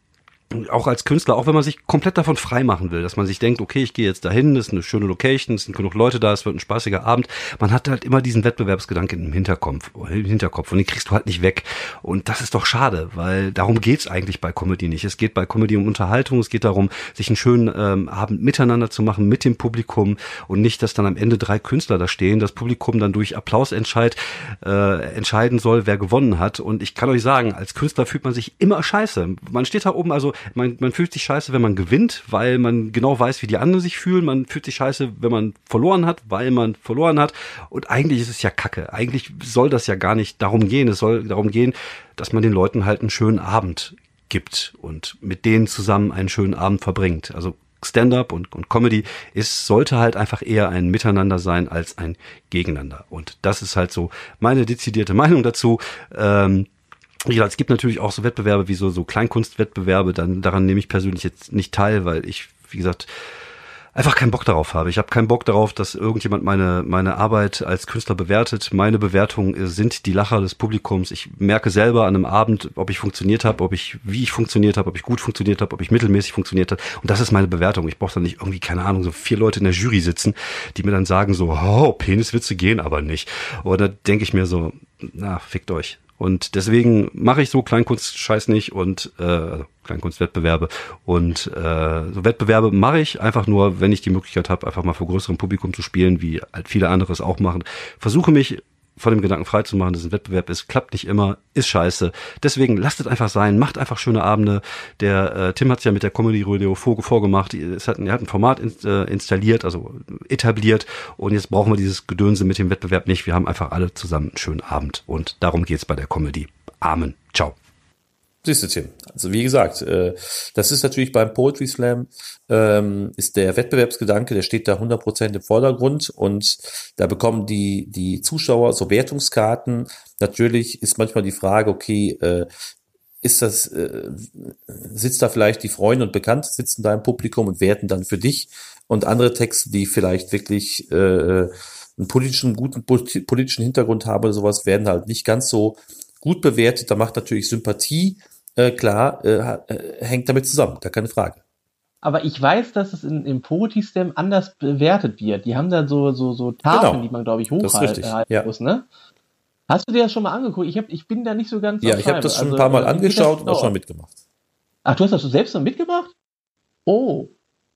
auch als Künstler, auch wenn man sich komplett davon frei machen will, dass man sich denkt, okay, ich gehe jetzt dahin, das ist eine schöne Location, es sind genug Leute da, es wird ein spaßiger Abend. Man hat halt immer diesen Wettbewerbsgedanken im Hinterkopf, im Hinterkopf und den kriegst du halt nicht weg. Und das ist doch schade, weil darum geht's eigentlich bei Comedy nicht. Es geht bei Comedy um Unterhaltung, es geht darum, sich einen schönen ähm, Abend miteinander zu machen mit dem Publikum und nicht, dass dann am Ende drei Künstler da stehen, das Publikum dann durch Applausentscheid äh, entscheiden soll, wer gewonnen hat. Und ich kann euch sagen, als Künstler fühlt man sich immer scheiße. Man steht da oben, also man, man fühlt sich scheiße, wenn man gewinnt, weil man genau weiß, wie die anderen sich fühlen. Man fühlt sich scheiße, wenn man verloren hat, weil man verloren hat. Und eigentlich ist es ja Kacke. Eigentlich soll das ja gar nicht darum gehen. Es soll darum gehen, dass man den Leuten halt einen schönen Abend gibt und mit denen zusammen einen schönen Abend verbringt. Also Stand-up und, und Comedy ist, sollte halt einfach eher ein Miteinander sein als ein Gegeneinander. Und das ist halt so meine dezidierte Meinung dazu. Ähm, ja, es gibt natürlich auch so Wettbewerbe wie so, so Kleinkunstwettbewerbe, dann daran nehme ich persönlich jetzt nicht teil, weil ich, wie gesagt, einfach keinen Bock darauf habe. Ich habe keinen Bock darauf, dass irgendjemand meine, meine Arbeit als Künstler bewertet. Meine Bewertungen sind die Lacher des Publikums. Ich merke selber an einem Abend, ob ich funktioniert habe, ob ich, wie ich funktioniert habe, ob ich gut funktioniert habe, ob ich mittelmäßig funktioniert habe. Und das ist meine Bewertung. Ich brauche dann nicht irgendwie, keine Ahnung, so vier Leute in der Jury sitzen, die mir dann sagen so, oh, Peniswitze gehen aber nicht. Oder denke ich mir so, na, fickt euch. Und deswegen mache ich so Kleinkunst-Scheiß nicht und äh, Kleinkunstwettbewerbe. Und äh, so Wettbewerbe mache ich einfach nur, wenn ich die Möglichkeit habe, einfach mal vor größerem Publikum zu spielen, wie halt viele andere es auch machen. Versuche mich von dem Gedanken frei zu machen, dass es ein Wettbewerb ist, klappt nicht immer, ist scheiße. Deswegen lasst es einfach sein, macht einfach schöne Abende. Der äh, Tim hat es ja mit der Comedy Radio vor, vorgemacht. Es hat, er hat ein Format in, äh, installiert, also etabliert. Und jetzt brauchen wir dieses Gedönse mit dem Wettbewerb nicht. Wir haben einfach alle zusammen einen schönen Abend. Und darum geht's bei der Comedy. Amen. Ciao. Siehst du, Tim. Also wie gesagt, äh, das ist natürlich beim Poetry Slam, ähm, ist der Wettbewerbsgedanke, der steht da 100% im Vordergrund und da bekommen die, die Zuschauer so Wertungskarten. Natürlich ist manchmal die Frage, okay, äh, ist das, äh, sitzt da vielleicht die Freunde und Bekannte sitzen da im Publikum und werten dann für dich und andere Texte, die vielleicht wirklich äh, einen politischen, guten politischen Hintergrund haben oder sowas, werden halt nicht ganz so gut bewertet. Da macht natürlich Sympathie äh, klar, äh, äh, hängt damit zusammen, gar keine Frage. Aber ich weiß, dass es in, im Poetry-Slam anders bewertet wird. Die haben da so, so, so Tafeln, genau. die man, glaube ich, hochhalten ja. muss, ne? Hast du dir das schon mal angeguckt? Ich, hab, ich bin da nicht so ganz. Ja, ich habe das schon also, ein paar Mal angeschaut und auch schon mitgemacht. Ach, du hast das selbst noch mitgemacht? Oh.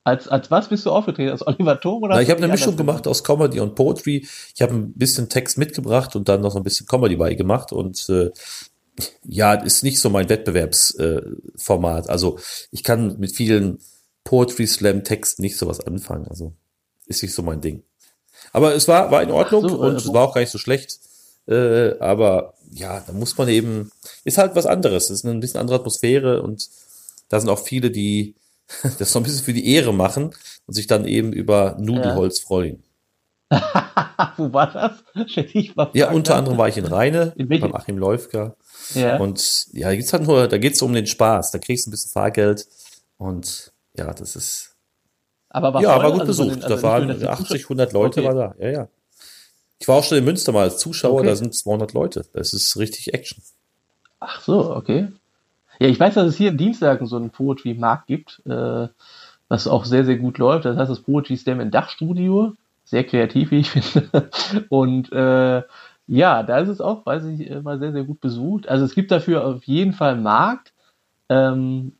Als, als was bist du aufgetreten? Als Oliver Thom oder? Na, ich habe eine Mischung gemacht aus Comedy und Poetry. Ich habe ein bisschen Text mitgebracht und dann noch so ein bisschen Comedy beigemacht und äh, ja, ist nicht so mein Wettbewerbsformat. Äh, also ich kann mit vielen Poetry Slam Texten nicht sowas anfangen. Also ist nicht so mein Ding. Aber es war, war in Ordnung so, und äh, es war auch gar nicht so schlecht. Äh, aber ja, da muss man eben, ist halt was anderes. Es ist eine ein bisschen andere Atmosphäre und da sind auch viele, die das so ein bisschen für die Ehre machen und sich dann eben über Nudelholz ja. freuen. Wo war das? Ja, unter anderem war ich in Rheine, in beim Achim Läufker. Ja. Und ja, da geht's halt nur, da geht's um den Spaß. Da kriegst du ein bisschen Fahrgeld und ja, das ist. Aber war ja, voll, war gut also besucht. Also da waren 80, 100 Leute okay. war da. Ja, ja. Ich war auch schon in Münster mal als Zuschauer, okay. da sind 200 Leute. Das ist richtig Action. Ach so, okay. Ja, ich weiß, dass es hier in Dienstlagen so einen Poetry-Markt gibt, äh, was auch sehr, sehr gut läuft. Das heißt das Poetry Slam in Dachstudio. sehr kreativ, wie ich finde. Und äh, ja, da ist es auch, weiß ich, immer sehr, sehr gut besucht. Also es gibt dafür auf jeden Fall einen Markt. Ähm,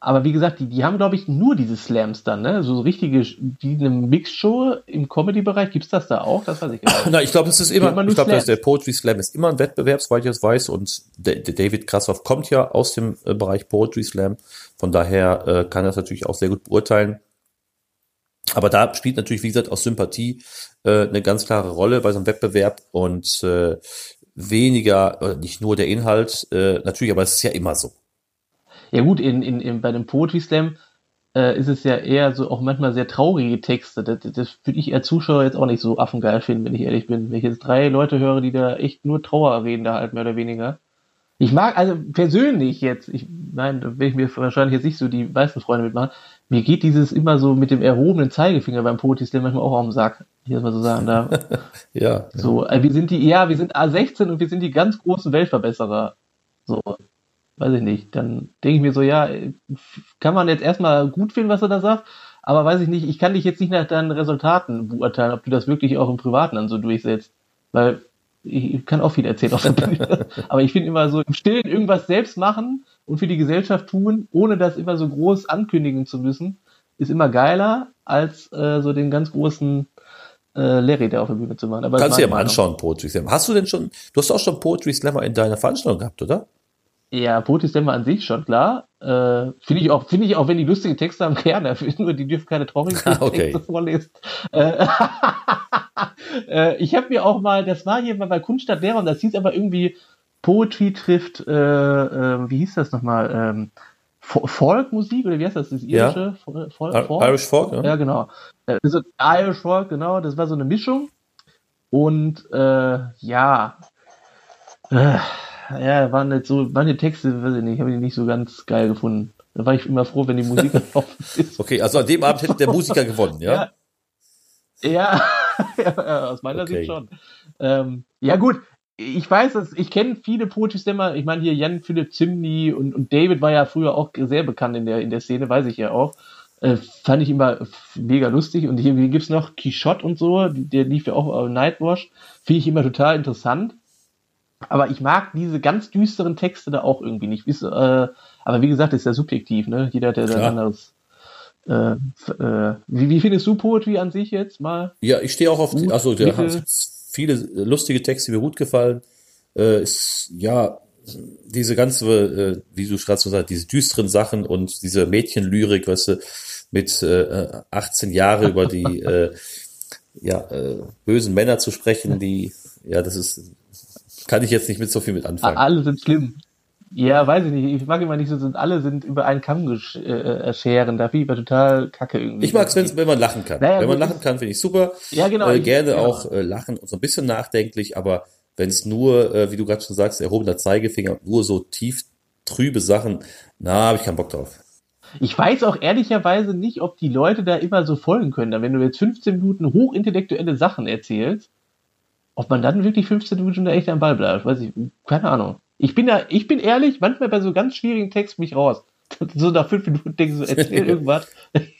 aber wie gesagt, die, die haben, glaube ich, nur diese Slams dann, ne? So richtige, die eine Mixshow im Comedy-Bereich, gibt's das da auch? Das weiß ich gar nicht. Na, ich glaube, das ist immer, immer ich glaube, der Poetry Slam ist immer ein Wettbewerb, soweit ich das weiß. Und der, der David Krassoff kommt ja aus dem äh, Bereich Poetry Slam. Von daher äh, kann er das natürlich auch sehr gut beurteilen. Aber da spielt natürlich, wie gesagt, aus Sympathie äh, eine ganz klare Rolle bei so einem Wettbewerb und äh, weniger, oder nicht nur der Inhalt, äh, natürlich, aber es ist ja immer so. Ja gut, in, in, in, bei dem Poetry Slam äh, ist es ja eher so auch manchmal sehr traurige Texte. Das, das würde ich als Zuschauer jetzt auch nicht so affengeil finden, wenn ich ehrlich bin. Wenn ich jetzt drei Leute höre, die da echt nur Trauer reden, da halt mehr oder weniger. Ich mag, also persönlich jetzt, ich meine, da will ich mir wahrscheinlich jetzt nicht so die meisten Freunde mitmachen, mir geht dieses immer so mit dem erhobenen Zeigefinger beim Poetry Slam manchmal auch auf den Sack, das mal so sagen darf. Ja. So, äh, wir sind die, ja, wir sind A16 und wir sind die ganz großen Weltverbesserer. So, weiß ich nicht. Dann denke ich mir so, ja, kann man jetzt erstmal gut finden, was er da sagt, aber weiß ich nicht, ich kann dich jetzt nicht nach deinen Resultaten beurteilen, ob du das wirklich auch im Privaten dann so durchsetzt. Weil ich kann auch viel erzählen auf der Bühne. aber ich finde immer so im Stillen irgendwas selbst machen und für die Gesellschaft tun, ohne das immer so groß ankündigen zu müssen, ist immer geiler, als äh, so den ganz großen äh, Larry da auf der Bühne zu machen. Aber Kannst du dir mal anschauen, Poetry Slam. Hast du denn schon, du hast auch schon Poetry Slammer in deiner Veranstaltung gehabt, oder? Ja, Poetry Slammer an sich schon, klar. Äh, finde ich auch, finde ich auch, wenn die lustige Texte haben, gerne. Nur die dürfen keine traurigen Okay. Texte vorlesen. Äh, äh, ich habe mir auch mal, das war hier mal bei Kunststadt Lehrer und das hieß aber irgendwie Poetry trifft, äh, äh, wie hieß das nochmal? Ähm, Fo- Folkmusik oder wie heißt das? Das Ja. irische Fol- Fol- Ir- Folk? Irish Folk, ja? Ja, genau. Äh, So Irish Folk, genau. Das war so eine Mischung. Und äh, ja, äh, ja, waren jetzt so, manche Texte, weiß ich nicht, habe ich nicht so ganz geil gefunden. Da war ich immer froh, wenn die Musik gelaufen ist. Okay, also an dem Abend hätte der Musiker gewonnen, ja? Ja, ja, aus meiner Okay. Sicht schon. Ähm, ja gut, ich weiß es, ich kenne viele Poetry Slammer, ich meine hier Jan Philipp Zimny und, und David war ja früher auch sehr bekannt in der, in der Szene, weiß ich ja auch. Äh, fand ich immer mega lustig und hier gibt's noch Quichotte und so, der lief ja auch auf Nightwash, finde ich immer total interessant. Aber ich mag diese ganz düsteren Texte da auch irgendwie nicht. Ist, äh, aber wie gesagt, ist ja subjektiv, ne? Jeder hat ja sein anderes. Äh, äh, wie, wie findest du Poetry an sich jetzt mal? Ja, ich stehe auch auf, die, also der mittel. hat viele lustige Texte, die mir gut gefallen. Äh, ist, ja, diese ganze, äh, wie du gerade so sagst, diese düsteren Sachen und diese Mädchenlyrik, weißt du, mit äh, 18 Jahre über die äh, ja, äh, bösen Männer zu sprechen, die, ja, das ist, kann ich jetzt nicht mit so viel mit anfangen. Alle sind schlimm. Ja, weiß ich nicht. Ich mag immer nicht so, sind alle sind über einen Kamm gesch- äh, scheren. Da finde ich total kacke irgendwie. Ich mag's, wenn's, wenn man lachen kann. Naja, wenn man lachen kann, finde ich super. Ja, genau, Äh, ich- gerne ja. auch äh, lachen und so ein bisschen nachdenklich, aber wenn es nur, äh, wie du gerade schon sagst, erhobener Zeigefinger, nur so tief trübe Sachen, na, habe ich keinen Bock drauf. Ich weiß auch ehrlicherweise nicht, ob die Leute da immer so folgen können. Wenn du jetzt 15 Minuten hochintellektuelle Sachen erzählst, ob man dann wirklich 15 Minuten da echt am Ball bleibt. Weiß ich, keine Ahnung. Ich bin da, ich bin ehrlich, manchmal bei so ganz schwierigen Texten mich raus. So nach fünf Minuten denke ich so, erzähl irgendwas.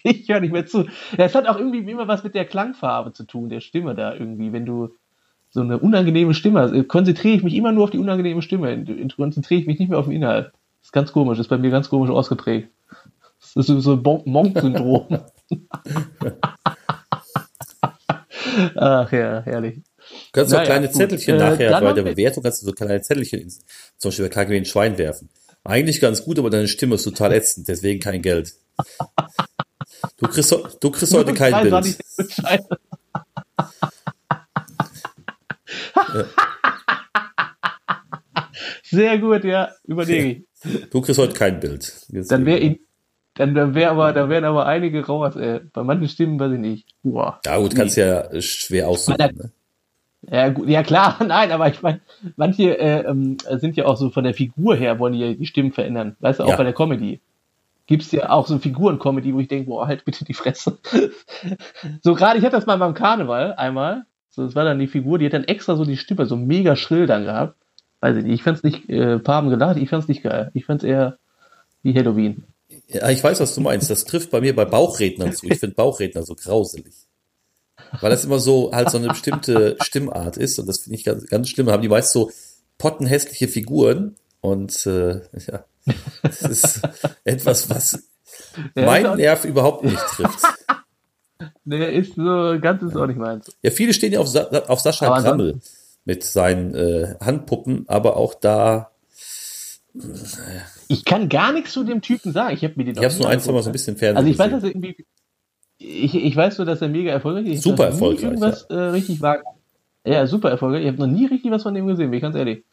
Ich höre nicht mehr zu. Ja, es hat auch irgendwie immer was mit der Klangfarbe zu tun, der Stimme da irgendwie. Wenn du so eine unangenehme Stimme hast, äh, konzentriere ich mich immer nur auf die unangenehme Stimme. äh, Konzentriere ich mich nicht mehr auf den Inhalt. Das ist ganz komisch, das ist bei mir ganz komisch ausgeprägt. Das ist so ein Monk-Syndrom. Ach ja, herrlich. Du kannst so Naja, kleine gut. Zettelchen Äh, nachher bei der Bewertung kannst du so kleine Zettelchen ins, zum Beispiel bei KGW ein Schwein werfen. Eigentlich ganz gut, aber deine Stimme ist total ätzend, deswegen kein Geld. Du kriegst, du kriegst heute kein Bild. scheiße. Sehr gut, ja, überlege ich. Du kriegst heute kein Bild. Dann wäre dann, wäre aber, da wären aber einige raus, ey. Bei manchen Stimmen weiß ich nicht. Boah. Ja gut, kannst ja äh, schwer aussuchen. Ne? Ja, gut, ja klar, nein, aber ich meine, manche äh, ähm, sind ja auch so von der Figur her, wollen die ja die Stimmen verändern. Weißt du, auch Ja. bei der Comedy. Gibt's ja auch so Figuren-Comedy, wo ich denke, boah, halt bitte die Fresse. so gerade, ich hatte das mal beim Karneval einmal. So, das war dann die Figur, die hat dann extra so die Stimme so mega schrill dann gehabt. Weiß ich nicht, ich fand's nicht, äh, paar haben gelacht, ich fand's nicht geil. Ich fand's eher wie Halloween. Ja, ich weiß, was du meinst. Das trifft bei mir bei Bauchrednern zu. Ich finde Bauchredner so grauselig. Weil das immer so halt so eine bestimmte Stimmart ist und das finde ich ganz, ganz schlimm. Haben die meist so pottenhässliche Figuren und äh, ja, das ist etwas, was Ja, mein Nerv überhaupt nicht trifft. Nee, ist so, ganz ist auch nicht meins. Ja, viele stehen ja auf, Sa auf Sascha Aber Grammel mit seinen äh, Handpuppen, aber auch da, Ich kann gar nichts zu dem Typen sagen. Ich habe mir den ich habe es nur ein, zwei Mal so ein bisschen Fernsehen Also ich weiß, dass gesehen. er irgendwie. Ich, ich weiß nur, dass er mega erfolgreich ist. Ich Super erfolgreich, Irgendwas äh, richtig war. Ja, super erfolgreich. Ich habe noch nie richtig was von dem gesehen, bin ich ganz ehrlich.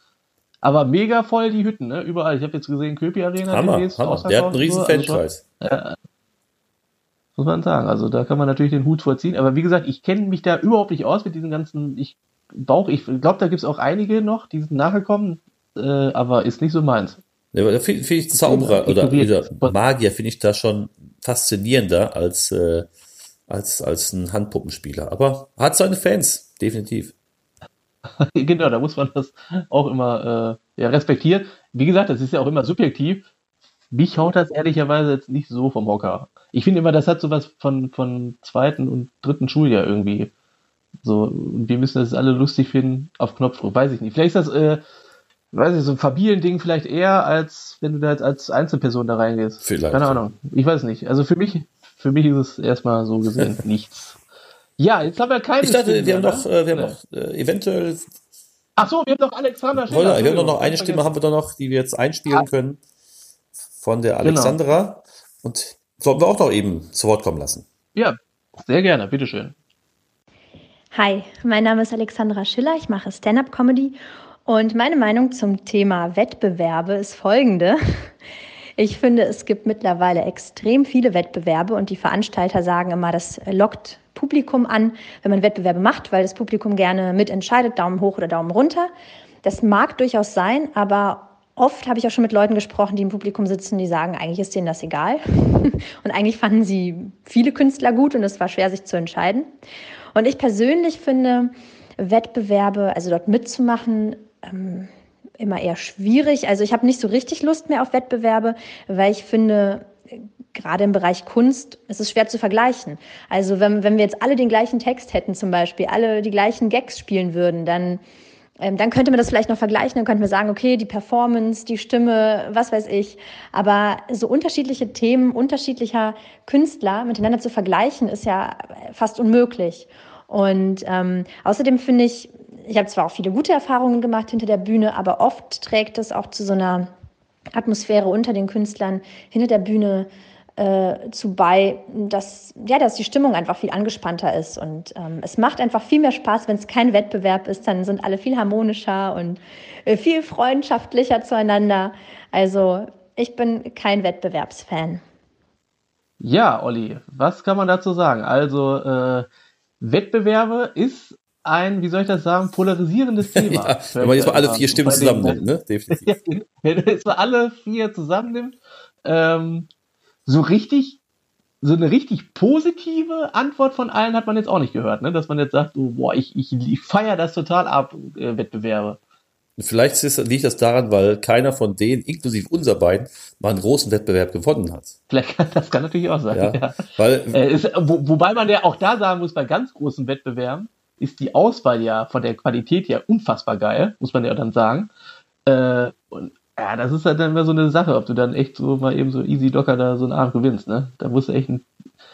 Aber mega voll die Hütten, ne? Überall. Ich habe jetzt gesehen, Köpi Arena. Hammer, demnächst Hammer. Der hat einen riesen so. Also schon- Fankreis. muss man sagen. Also da kann man natürlich den Hut vorziehen. Aber wie gesagt, ich kenne mich da überhaupt nicht aus mit diesen ganzen. Ich Bauch, ich glaube, da gibt es auch einige noch, die sind nachgekommen, äh, aber ist nicht so meins. Ja, aber da finde find ich Zauberer oder, Ignoriert. oder Magier finde ich da schon faszinierender als, äh, als, als ein Handpuppenspieler. Aber hat seine Fans, definitiv. genau, da muss man das auch immer äh, ja, respektieren. Wie gesagt, das ist ja auch immer subjektiv. Mich haut das ehrlicherweise jetzt nicht so vom Hocker. Ich finde immer, das hat sowas von, von zweiten und dritten Schuljahr irgendwie. So, wir müssen das alle lustig finden auf Knopfdruck, weiß ich nicht. Vielleicht ist das, äh, weiß ich, so ein Familiending vielleicht eher, als wenn du da jetzt als Einzelperson da reingehst. Vielleicht, Keine. Ahnung. Ich weiß nicht. Also für mich, für mich ist es erstmal so gesehen nichts. Ja, jetzt haben wir keine. Ich dachte, Stimmen wir haben noch, ne? äh, wir haben noch äh, eventuell, Ach so, wir haben noch Alexander Schiller. Wir haben doch noch eine Stimme, haben wir doch noch, die wir jetzt einspielen können von der Genau. Alexandra. Und sollten wir auch noch eben zu Wort kommen lassen. Ja, sehr gerne, bitteschön. Hi, mein Name ist Alexandra Schiller, ich mache Stand-up-Comedy und meine Meinung zum Thema Wettbewerbe ist folgende. Ich finde, es gibt mittlerweile extrem viele Wettbewerbe und die Veranstalter sagen immer, das lockt Publikum an, wenn man Wettbewerbe macht, weil das Publikum gerne mitentscheidet, Daumen hoch oder Daumen runter. Das mag durchaus sein, aber oft habe ich auch schon mit Leuten gesprochen, die im Publikum sitzen, die sagen, eigentlich ist denen das egal. Und eigentlich fanden sie viele Künstler gut und es war schwer, sich zu entscheiden. Und ich persönlich finde Wettbewerbe, also dort mitzumachen, ähm, immer eher schwierig. Also ich habe nicht so richtig Lust mehr auf Wettbewerbe, weil ich finde, äh, gerade im Bereich Kunst ist es schwer zu vergleichen. Also wenn, wenn wir jetzt alle den gleichen Text hätten zum Beispiel, alle die gleichen Gags spielen würden, dann, ähm, dann könnte man das vielleicht noch vergleichen. Dann könnte man sagen, okay, die Performance, die Stimme, was weiß ich. Aber so unterschiedliche Themen unterschiedlicher Künstler miteinander zu vergleichen, ist ja fast unmöglich. Und ähm, außerdem finde ich, ich habe zwar auch viele gute Erfahrungen gemacht hinter der Bühne, aber oft trägt es auch zu so einer Atmosphäre unter den Künstlern hinter der Bühne äh, zu bei, dass, ja, dass die Stimmung einfach viel angespannter ist. Und ähm, es macht einfach viel mehr Spaß, wenn es kein Wettbewerb ist. Dann sind alle viel harmonischer und äh, viel freundschaftlicher zueinander. Also ich bin kein Wettbewerbsfan. Ja, Olli, was kann man dazu sagen? Also, äh, Wettbewerbe ist ein, wie soll ich das sagen, polarisierendes Thema. Ja, wenn man jetzt mal alle vier Stimmen Bei den- zusammennimmt, ne? Definitiv. Ja, wenn du jetzt mal alle vier zusammennimmt, ähm, so richtig, so eine richtig positive Antwort von allen hat man jetzt auch nicht gehört, ne? Dass man jetzt sagt, so, boah, ich, ich, ich feiere das total ab, äh, Wettbewerbe. Vielleicht ist, liegt das daran, weil keiner von denen, inklusive unser beiden, mal einen großen Wettbewerb gewonnen hat. Vielleicht kann, das kann natürlich auch sein. Ja, Ja. weil Äh, ist, wo, wobei man ja auch da sagen muss, bei ganz großen Wettbewerben ist die Auswahl ja von der Qualität ja unfassbar geil, muss man ja dann sagen. Äh, und ja, das ist halt dann immer so eine Sache, ob du dann echt so mal eben so easy locker da so einen Abend gewinnst, ne? Da musst du echt ein,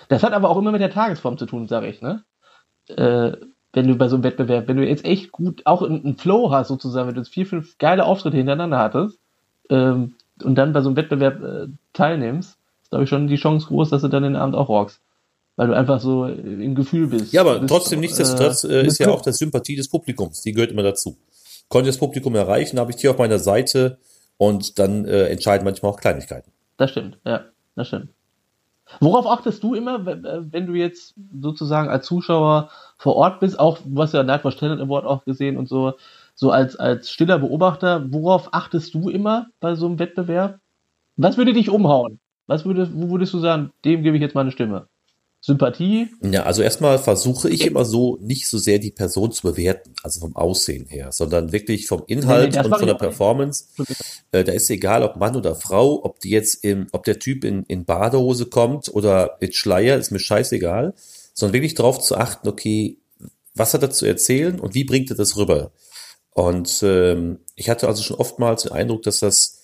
Das hat aber auch immer mit der Tagesform zu tun, sage ich, ne? Äh, wenn du bei so einem Wettbewerb, wenn du jetzt echt gut auch einen Flow hast, sozusagen, wenn du jetzt vier, fünf geile Auftritte hintereinander hattest, ähm, und dann bei so einem Wettbewerb äh, teilnimmst, ist, glaube ich, schon die Chance groß, dass du dann den Abend auch rockst. Weil du einfach so im Gefühl bist. Ja, aber bist, trotzdem nichtsdestotrotz äh, äh, ist ja auch das Sympathie des Publikums, die gehört immer dazu. Konnte das Publikum erreichen, habe ich die auf meiner Seite und dann äh, entscheiden manchmal auch Kleinigkeiten. Das stimmt, ja, das stimmt. Worauf achtest du immer, wenn äh, wenn du jetzt sozusagen als Zuschauer vor Ort bist, auch, du hast ja Nightwatch Talent Award auch gesehen und so, so als, als stiller Beobachter, worauf achtest du immer bei so einem Wettbewerb? Was würde dich umhauen? Was würde, wo würdest du sagen, dem gebe ich jetzt meine Stimme? Sympathie? Ja, also erstmal versuche ich immer so nicht so sehr die Person zu bewerten, also vom Aussehen her, sondern wirklich vom Nee, Inhalt nee, das und von der. Performance. Äh, da ist egal, ob Mann oder Frau, ob die jetzt im, ob der Typ in, in Badehose kommt oder mit Schleier, ist mir scheißegal. sondern wirklich darauf zu achten, okay, was hat er zu erzählen und wie bringt er das rüber? Und ähm, ich hatte also schon oftmals den Eindruck, dass das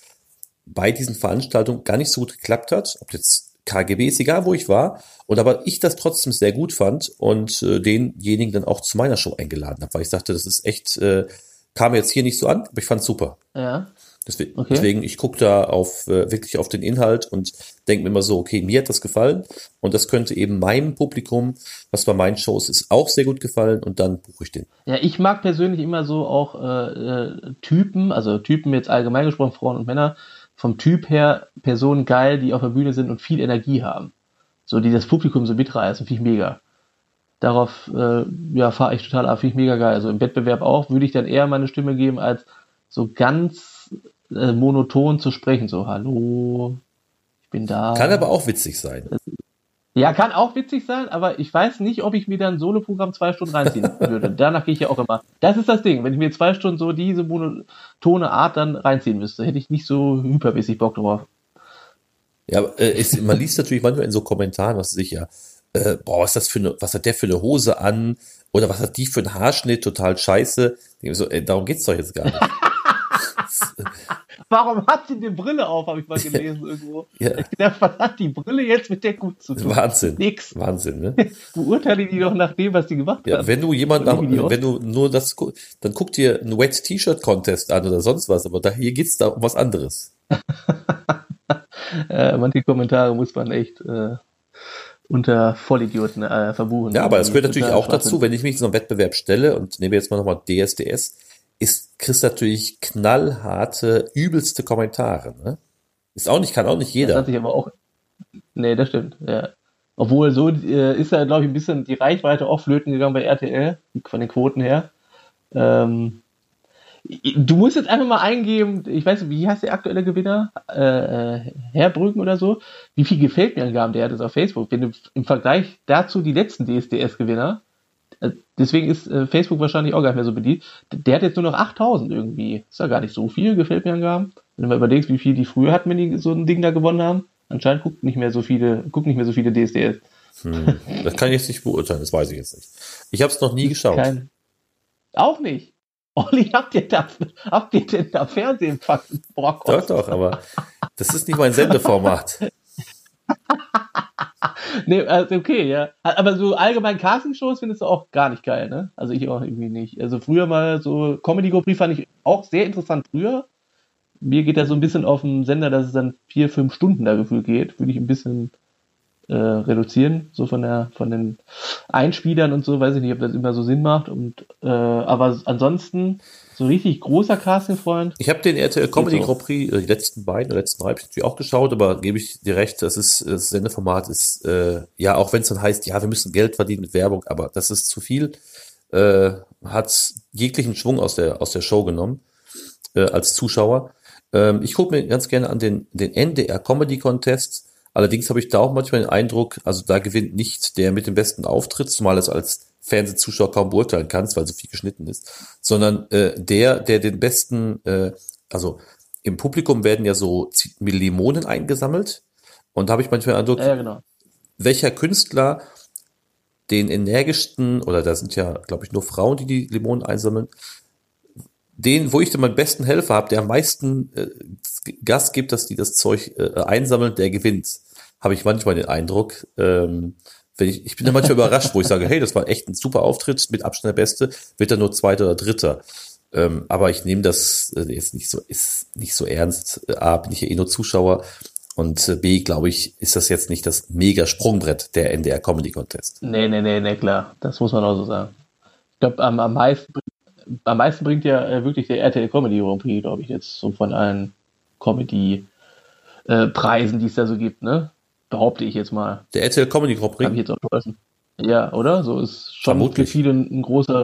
bei diesen Veranstaltungen gar nicht so gut geklappt hat. Ob jetzt KGB ist egal, wo ich war. Und aber ich das trotzdem sehr gut fand und äh, denjenigen dann auch zu meiner Show eingeladen habe, weil ich dachte, das ist echt, äh, kam jetzt hier nicht so an, aber ich fand super. Ja. Deswegen, Okay. deswegen ich gucke da auf äh, wirklich auf den Inhalt und denke mir immer so, okay, mir hat das gefallen und das könnte eben meinem Publikum, was bei meinen Shows ist, auch sehr gut gefallen und dann buche ich den. Ja, ich mag persönlich immer so auch äh, äh, Typen, also Typen jetzt allgemein gesprochen, Frauen und Männer, vom Typ her Personen geil, die auf der Bühne sind und viel Energie haben. So, die das Publikum so mitreißen, finde ich mega. Darauf äh, ja, fahre ich total ab, finde ich mega geil. Also im Wettbewerb auch, würde ich dann eher meine Stimme geben, als so ganz äh, monoton zu sprechen. So, hallo, ich bin da. Kann aber auch witzig sein. Ja, kann auch witzig sein, aber ich weiß nicht, ob ich mir dann ein Solo-Programm zwei Stunden reinziehen würde. Danach gehe ich ja auch immer. Das ist das Ding. Wenn ich mir zwei Stunden so diese monotone Art dann reinziehen müsste, hätte ich nicht so hypermäßig Bock drauf. Ja, äh, ist, man liest natürlich manchmal in so Kommentaren, was sich ja, äh, boah, was ist das für eine, was hat der für eine Hose an? Oder was hat die für einen Haarschnitt? Total scheiße. So, ey, darum geht's doch jetzt gar nicht. Warum hat sie die Brille auf, habe ich mal gelesen irgendwo. Ja. Ich dachte, was hat die Brille jetzt mit der gut zu tun? Wahnsinn. Nix. Wahnsinn, ne? Beurteile die doch nach dem, was die gemacht Ja, hat. wenn du jemand, wenn du nur das, dann guck dir einen Wet T-Shirt Contest an oder sonst was, aber da, hier geht's da um was anderes. Äh, manche Kommentare muss man echt äh, unter Vollidioten äh, verbuchen. Ja, aber es gehört natürlich auch dazu, wenn ich mich in so einen Wettbewerb stelle und nehmen wir jetzt mal nochmal DSDS, ist, kriegst natürlich knallharte, übelste Kommentare, ne? Ist auch nicht, kann auch nicht Das jeder. hat sich aber auch. Nee, das stimmt, ja. Obwohl, so äh, ist ja, glaube ich, ein bisschen die Reichweite auch flöten gegangen bei RTL, von den Quoten her. Ähm, du musst jetzt einfach mal eingeben, ich weiß nicht, wie heißt der aktuelle Gewinner? Äh, äh, Herbrücken oder so. Wie viel gefällt mir Angaben der hat es auf Facebook? Wenn du im Vergleich dazu die letzten DSDS-Gewinner, deswegen ist äh, Facebook wahrscheinlich auch gar nicht mehr so bedient, der hat jetzt nur noch 8000 irgendwie. Ist ja gar nicht so viel, gefällt mir Angaben. Wenn du mal überlegst, wie viel die früher hatten, wenn die so ein Ding da gewonnen haben. Anscheinend guckt nicht mehr so viele, gucken nicht mehr so viele DSDS. Hm. Das kann ich jetzt nicht beurteilen, das weiß ich jetzt nicht. Ich habe es noch nie geschaut. Kein, auch nicht. Olli, habt ihr da, habt ihr denn da Fernsehempfang? Boah, Doch, doch, aber das ist nicht mein Sendeformat. Nee, also okay, ja. Aber so allgemein Castingshows findest du auch gar nicht geil, ne? Also ich auch irgendwie nicht. Also früher mal so Comedy Grand fand ich auch sehr interessant früher. Mir geht das so ein bisschen auf den Sender, dass es dann vier, fünf Stunden da gefühlt geht. Würde ich ein bisschen äh, reduzieren, so von der, von den Einspielern und so, weiß ich nicht, ob das immer so Sinn macht. Und äh, aber ansonsten so richtig großer Casting-Freund. Ich habe den RTL Comedy. Grand Prix, äh, die letzten beiden, die letzten drei ich natürlich auch geschaut, aber gebe ich dir recht, das ist, das Sendeformat ist, äh, ja, auch wenn es dann heißt, ja, wir müssen Geld verdienen mit Werbung, aber das ist zu viel, äh, hat jeglichen Schwung aus der, aus der Show genommen, äh, als Zuschauer. Ähm, ich gucke mir ganz gerne an den, den NDR Comedy Contest, allerdings habe ich da auch manchmal den Eindruck, also da gewinnt nicht der mit dem besten Auftritt, zumal es als Fernsehzuschauer kaum beurteilen kannst, weil so viel geschnitten ist, sondern äh, der, der den besten, äh, also im Publikum werden ja so Limonen eingesammelt und da habe ich manchmal den Eindruck, ja, genau. welcher Künstler den energischsten, oder da sind ja, glaube ich, nur Frauen, die die Limonen einsammeln, den, wo ich dann meinen besten Helfer habe, der am meisten äh, Gas gibt, dass die das Zeug äh, einsammeln, der gewinnt, habe ich manchmal den Eindruck. Ähm, wenn ich, ich bin dann manchmal überrascht, wo ich sage, hey, das war echt ein super Auftritt, mit Abstand der Beste, wird dann nur Zweiter oder Dritter. Ähm, aber ich nehme das äh, jetzt nicht so, ist nicht so ernst. Äh, A, bin ich ja eh nur Zuschauer. Und äh, B, glaube ich, ist das jetzt nicht das mega Sprungbrett der NDR Comedy Contest. Nee, nee, nee, nee, klar. Das muss man auch so sagen. Ich glaube, am, am, meisten, am meisten bringt ja wirklich der RTL Comedy Grand glaube ich, jetzt so von allen Comedy-Preisen, die es da so gibt, ne? Behaupte ich jetzt mal. Der RTL Comedy Grand Habe ich Prix, jetzt auch vergessen. Ja, oder? So ist schon Vermutlich. für viele ein, großer,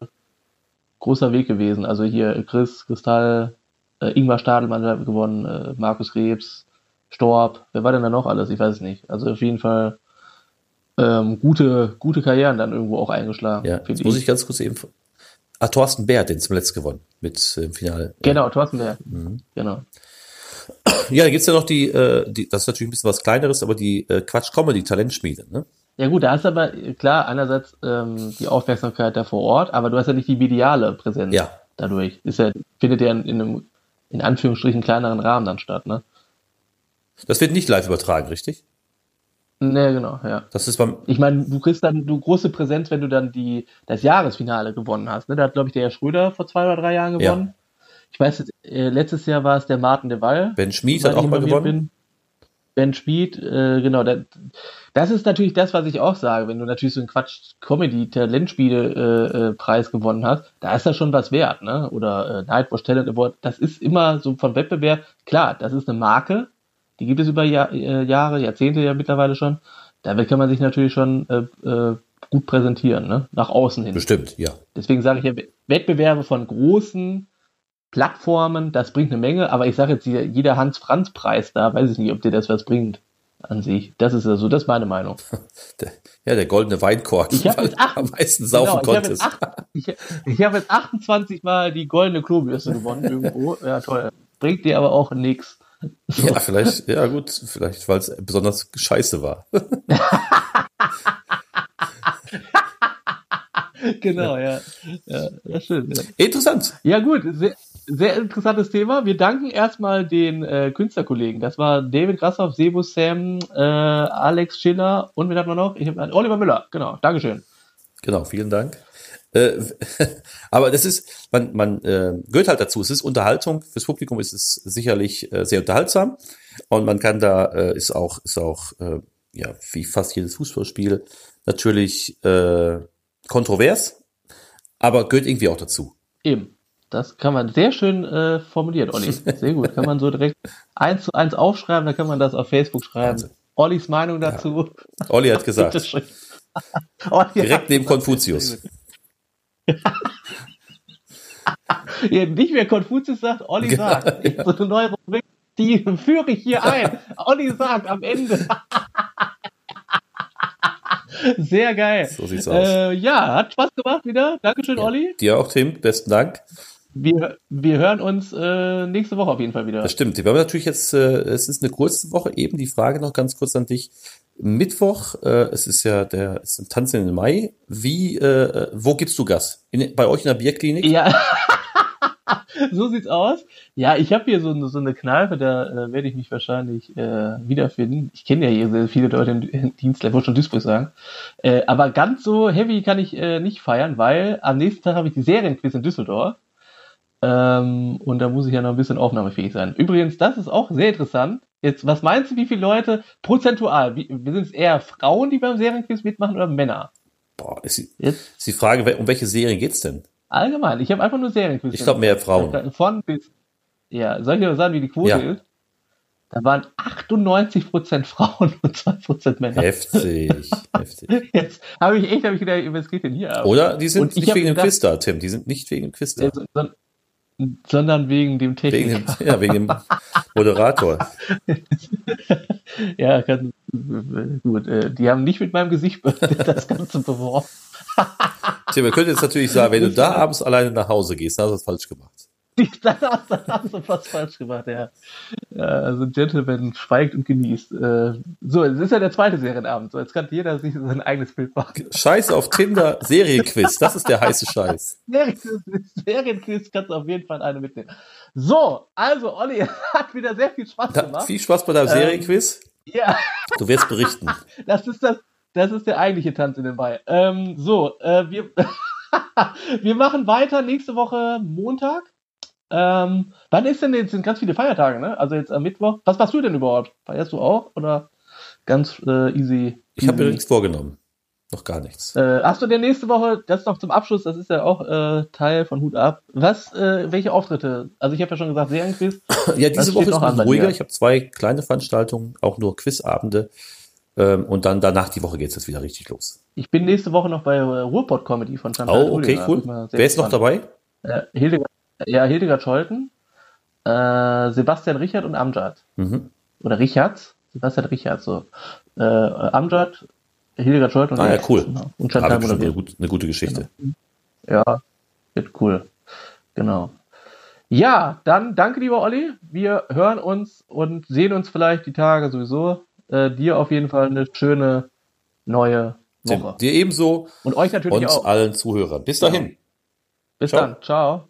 großer Weg gewesen. Also hier Chris, Kristall, äh, Ingmar Stadelmann hat gewonnen, äh, Markus Krebs, Storb. Wer war denn da noch alles? Ich weiß es nicht. Also auf jeden Fall ähm, gute, gute Karrieren dann irgendwo auch eingeschlagen. ja, jetzt muss ich ganz kurz eben. Ah, Thorsten Bär, hat den zum letzten gewonnen, mit äh, im Finale. Genau, Thorsten Berg. Mhm. Genau. Ja, da gibt's ja noch die, äh, die, das ist natürlich ein bisschen was kleineres, aber die äh, Quatsch Comedy Talentschmiede, ne? Ja gut, da hast du aber, klar, einerseits ähm, die Aufmerksamkeit da vor Ort, aber du hast ja nicht die mediale Präsenz Ja. dadurch. Ist ja, findet ja in, in einem, in Anführungsstrichen, kleineren Rahmen dann statt, ne? Das wird nicht live übertragen, richtig? Ne, genau, ja. Das ist beim, Ich meine, du kriegst dann du große Präsenz, wenn du dann die, das Jahresfinale gewonnen hast. Ne? Da hat, glaube ich, der Herr Schröder vor zwei oder drei Jahren Ja. Ich weiß, jetzt, äh, letztes Jahr war es der Martin de Waal. Ben Schmid soweit hat auch mal gewonnen. bin. Ben Schmid, äh, genau. Da, das ist natürlich das, was ich auch sage. Wenn du natürlich so einen Quatsch-Comedy-Talentspiele-Preis gewonnen hast, da ist das schon was wert, ne? Oder äh, Nightwatch Talent Award. Das ist immer so vom Wettbewerb. Klar, das ist eine Marke. Die gibt es über Jahr, äh, Jahre, Jahrzehnte ja mittlerweile schon. Damit kann man sich natürlich schon äh, äh, gut präsentieren, ne? Nach außen hin. Bestimmt, ja. Deswegen sage ich ja, Wettbewerbe von großen Plattformen, das bringt eine Menge, aber ich sage jetzt, hier, jeder Hans-Franz-Preis da, weiß ich nicht, ob dir das was bringt an sich. Das ist also, das ist meine Meinung. Der, ja, der goldene Weinkork, Ich weil jetzt acht- du am meisten saufen Genau, ich habe konntest. jetzt, acht- ich, ich hab jetzt 28 Mal die goldene Klobürste gewonnen irgendwo. Ja, toll. Bringt dir aber auch nichts. Ja, vielleicht, ja gut, vielleicht, weil es besonders scheiße war. Genau, ja. Ja, das stimmt. Ja. Interessant. Ja gut, sehr, interessantes Thema. Wir danken erstmal den äh, Künstlerkollegen. Das war David Grassoff, Sebo Sam, äh, Alex Schiller und wen hat man noch? Ich hab, Oliver Müller. Genau, Dankeschön. Genau, vielen Dank. Äh, aber das ist, man, man äh, gehört halt dazu. Es ist Unterhaltung. Fürs Publikum ist es sicherlich äh, sehr unterhaltsam. Und man kann da, äh, ist auch, ist auch, äh, ja, wie fast jedes Fußballspiel, natürlich äh, kontrovers, aber gehört irgendwie auch dazu. Eben. Das kann man sehr schön äh, formuliert, Olli. Sehr gut. Kann man so direkt eins zu eins aufschreiben, dann kann man das auf Facebook schreiben. Wahnsinn. Ollis Meinung dazu. Olli hat gesagt. Olli direkt hat- neben Konfuzius. Ja, nicht mehr Konfuzius sagt, Olli Genau, sagt. So eine neue Rubrik, die führe ich hier ein. Olli sagt am Ende. Sehr geil. So sieht's aus. Äh, ja, hat Spaß gemacht wieder. Dankeschön, Olli. Dir auch, Tim, besten Dank. Wir, wir hören uns äh, nächste Woche auf jeden Fall wieder. Das stimmt. Wir haben natürlich jetzt, äh, es ist eine kurze Woche, eben die Frage noch ganz kurz an dich. Mittwoch, äh, es ist ja der, es ist ein Tanz in den Mai. Wie, äh, wo gibst du Gas? In, bei euch in der Bierklinik? Ja, so sieht's aus. Ja, ich habe hier so, eine- so eine Kneipe, da äh, werde ich mich wahrscheinlich äh, wiederfinden. Ich kenne ja hier sehr viele Leute im, im Dienst, ich wollte schon Duisburg sagen. Äh, aber ganz so heavy kann ich äh, nicht feiern, weil am nächsten Tag habe ich die Serienquiz in Düsseldorf. Ähm, und da muss ich ja noch ein bisschen aufnahmefähig sein. Übrigens, das ist auch sehr interessant. Jetzt, was meinst du, wie viele Leute prozentual? Wie, sind es eher Frauen, die beim Serienquiz mitmachen oder Männer? Boah, ist, die- Jetzt ist die Frage, um welche Serie geht's denn? allgemein. Ich habe einfach nur Serienquiz. Ich glaube mehr Frauen. Von bis. Ja, soll ich dir mal sagen, wie die Quote Ja. ist? Da waren 98% Frauen und 2% Männer. Heftig, heftig. Jetzt habe ich echt, habe ich gedacht, was geht denn hier ab? Oder die sind nicht hab wegen dem Quiz da, Tim. Die sind nicht wegen dem Quiz da. Äh, son- sondern wegen dem Wegen Techniker. dem, ja, wegen dem Moderator. Ja, kann, gut. Äh, die haben nicht mit meinem Gesicht das Ganze beworben. Tim, wir können jetzt natürlich sagen, wenn du da abends alleine nach Hause gehst, dann hast du was falsch gemacht. Dann hast, dann hast du was falsch gemacht, ja. ja also Gentleman schweigt und genießt. Äh, so, es ist ja der zweite Serienabend. So, jetzt kann jeder sich sein eigenes Bild machen. Scheiß auf Tinder, Serienquiz. Das ist der heiße Scheiß. Serienquiz Serienquiz kannst du auf jeden Fall eine mitnehmen. So, also Olli hat wieder sehr viel Spaß Da, gemacht. viel Spaß bei deinem Ähm, Serienquiz. Ja, Du wirst berichten. das ist das, das ist der eigentliche Tanz in den Mai. Ähm, so, äh, wir, wir machen weiter nächste Woche Montag. Ähm, wann ist denn jetzt? Sind ganz viele Feiertage, ne? Also jetzt am Mittwoch. Was machst du denn überhaupt? Feierst du auch oder ganz äh, easy? Ich habe mir nichts vorgenommen. Noch gar nichts. Äh, hast du denn nächste Woche, das noch zum Abschluss, das ist ja auch äh, Teil von Hut ab. Was, äh, welche Auftritte? Also ich habe ja schon gesagt, Serienquiz. Ja, diese Woche ist noch an ruhiger. Ich habe zwei kleine Veranstaltungen, auch nur Quizabende. Ähm, und dann danach die Woche geht's jetzt wieder richtig los. Ich bin nächste Woche noch bei äh, Ruhrpott Comedy von Chantal Oh, okay, Oehlinger. cool. Wer ist noch dabei? Äh, Hildegard, ja, Hildegard Scholten, äh, Sebastian Richard und Amjad. Mhm. Oder Richards? Sebastian Richards, so. Äh, Amjad, Hildegard Scholten und Ah, ja, cool. Genau. Und Aber Chantal bestimmt eine, gut, eine gute Geschichte. Ja, wird cool. Genau. Ja, dann danke, lieber Olli. Wir hören uns und sehen uns vielleicht die Tage sowieso. Äh, dir auf jeden Fall eine schöne neue Woche. dir ebenso Und euch natürlich und auch. allen Zuhörern. Bis dahin. Bis Ciao. dann. Ciao.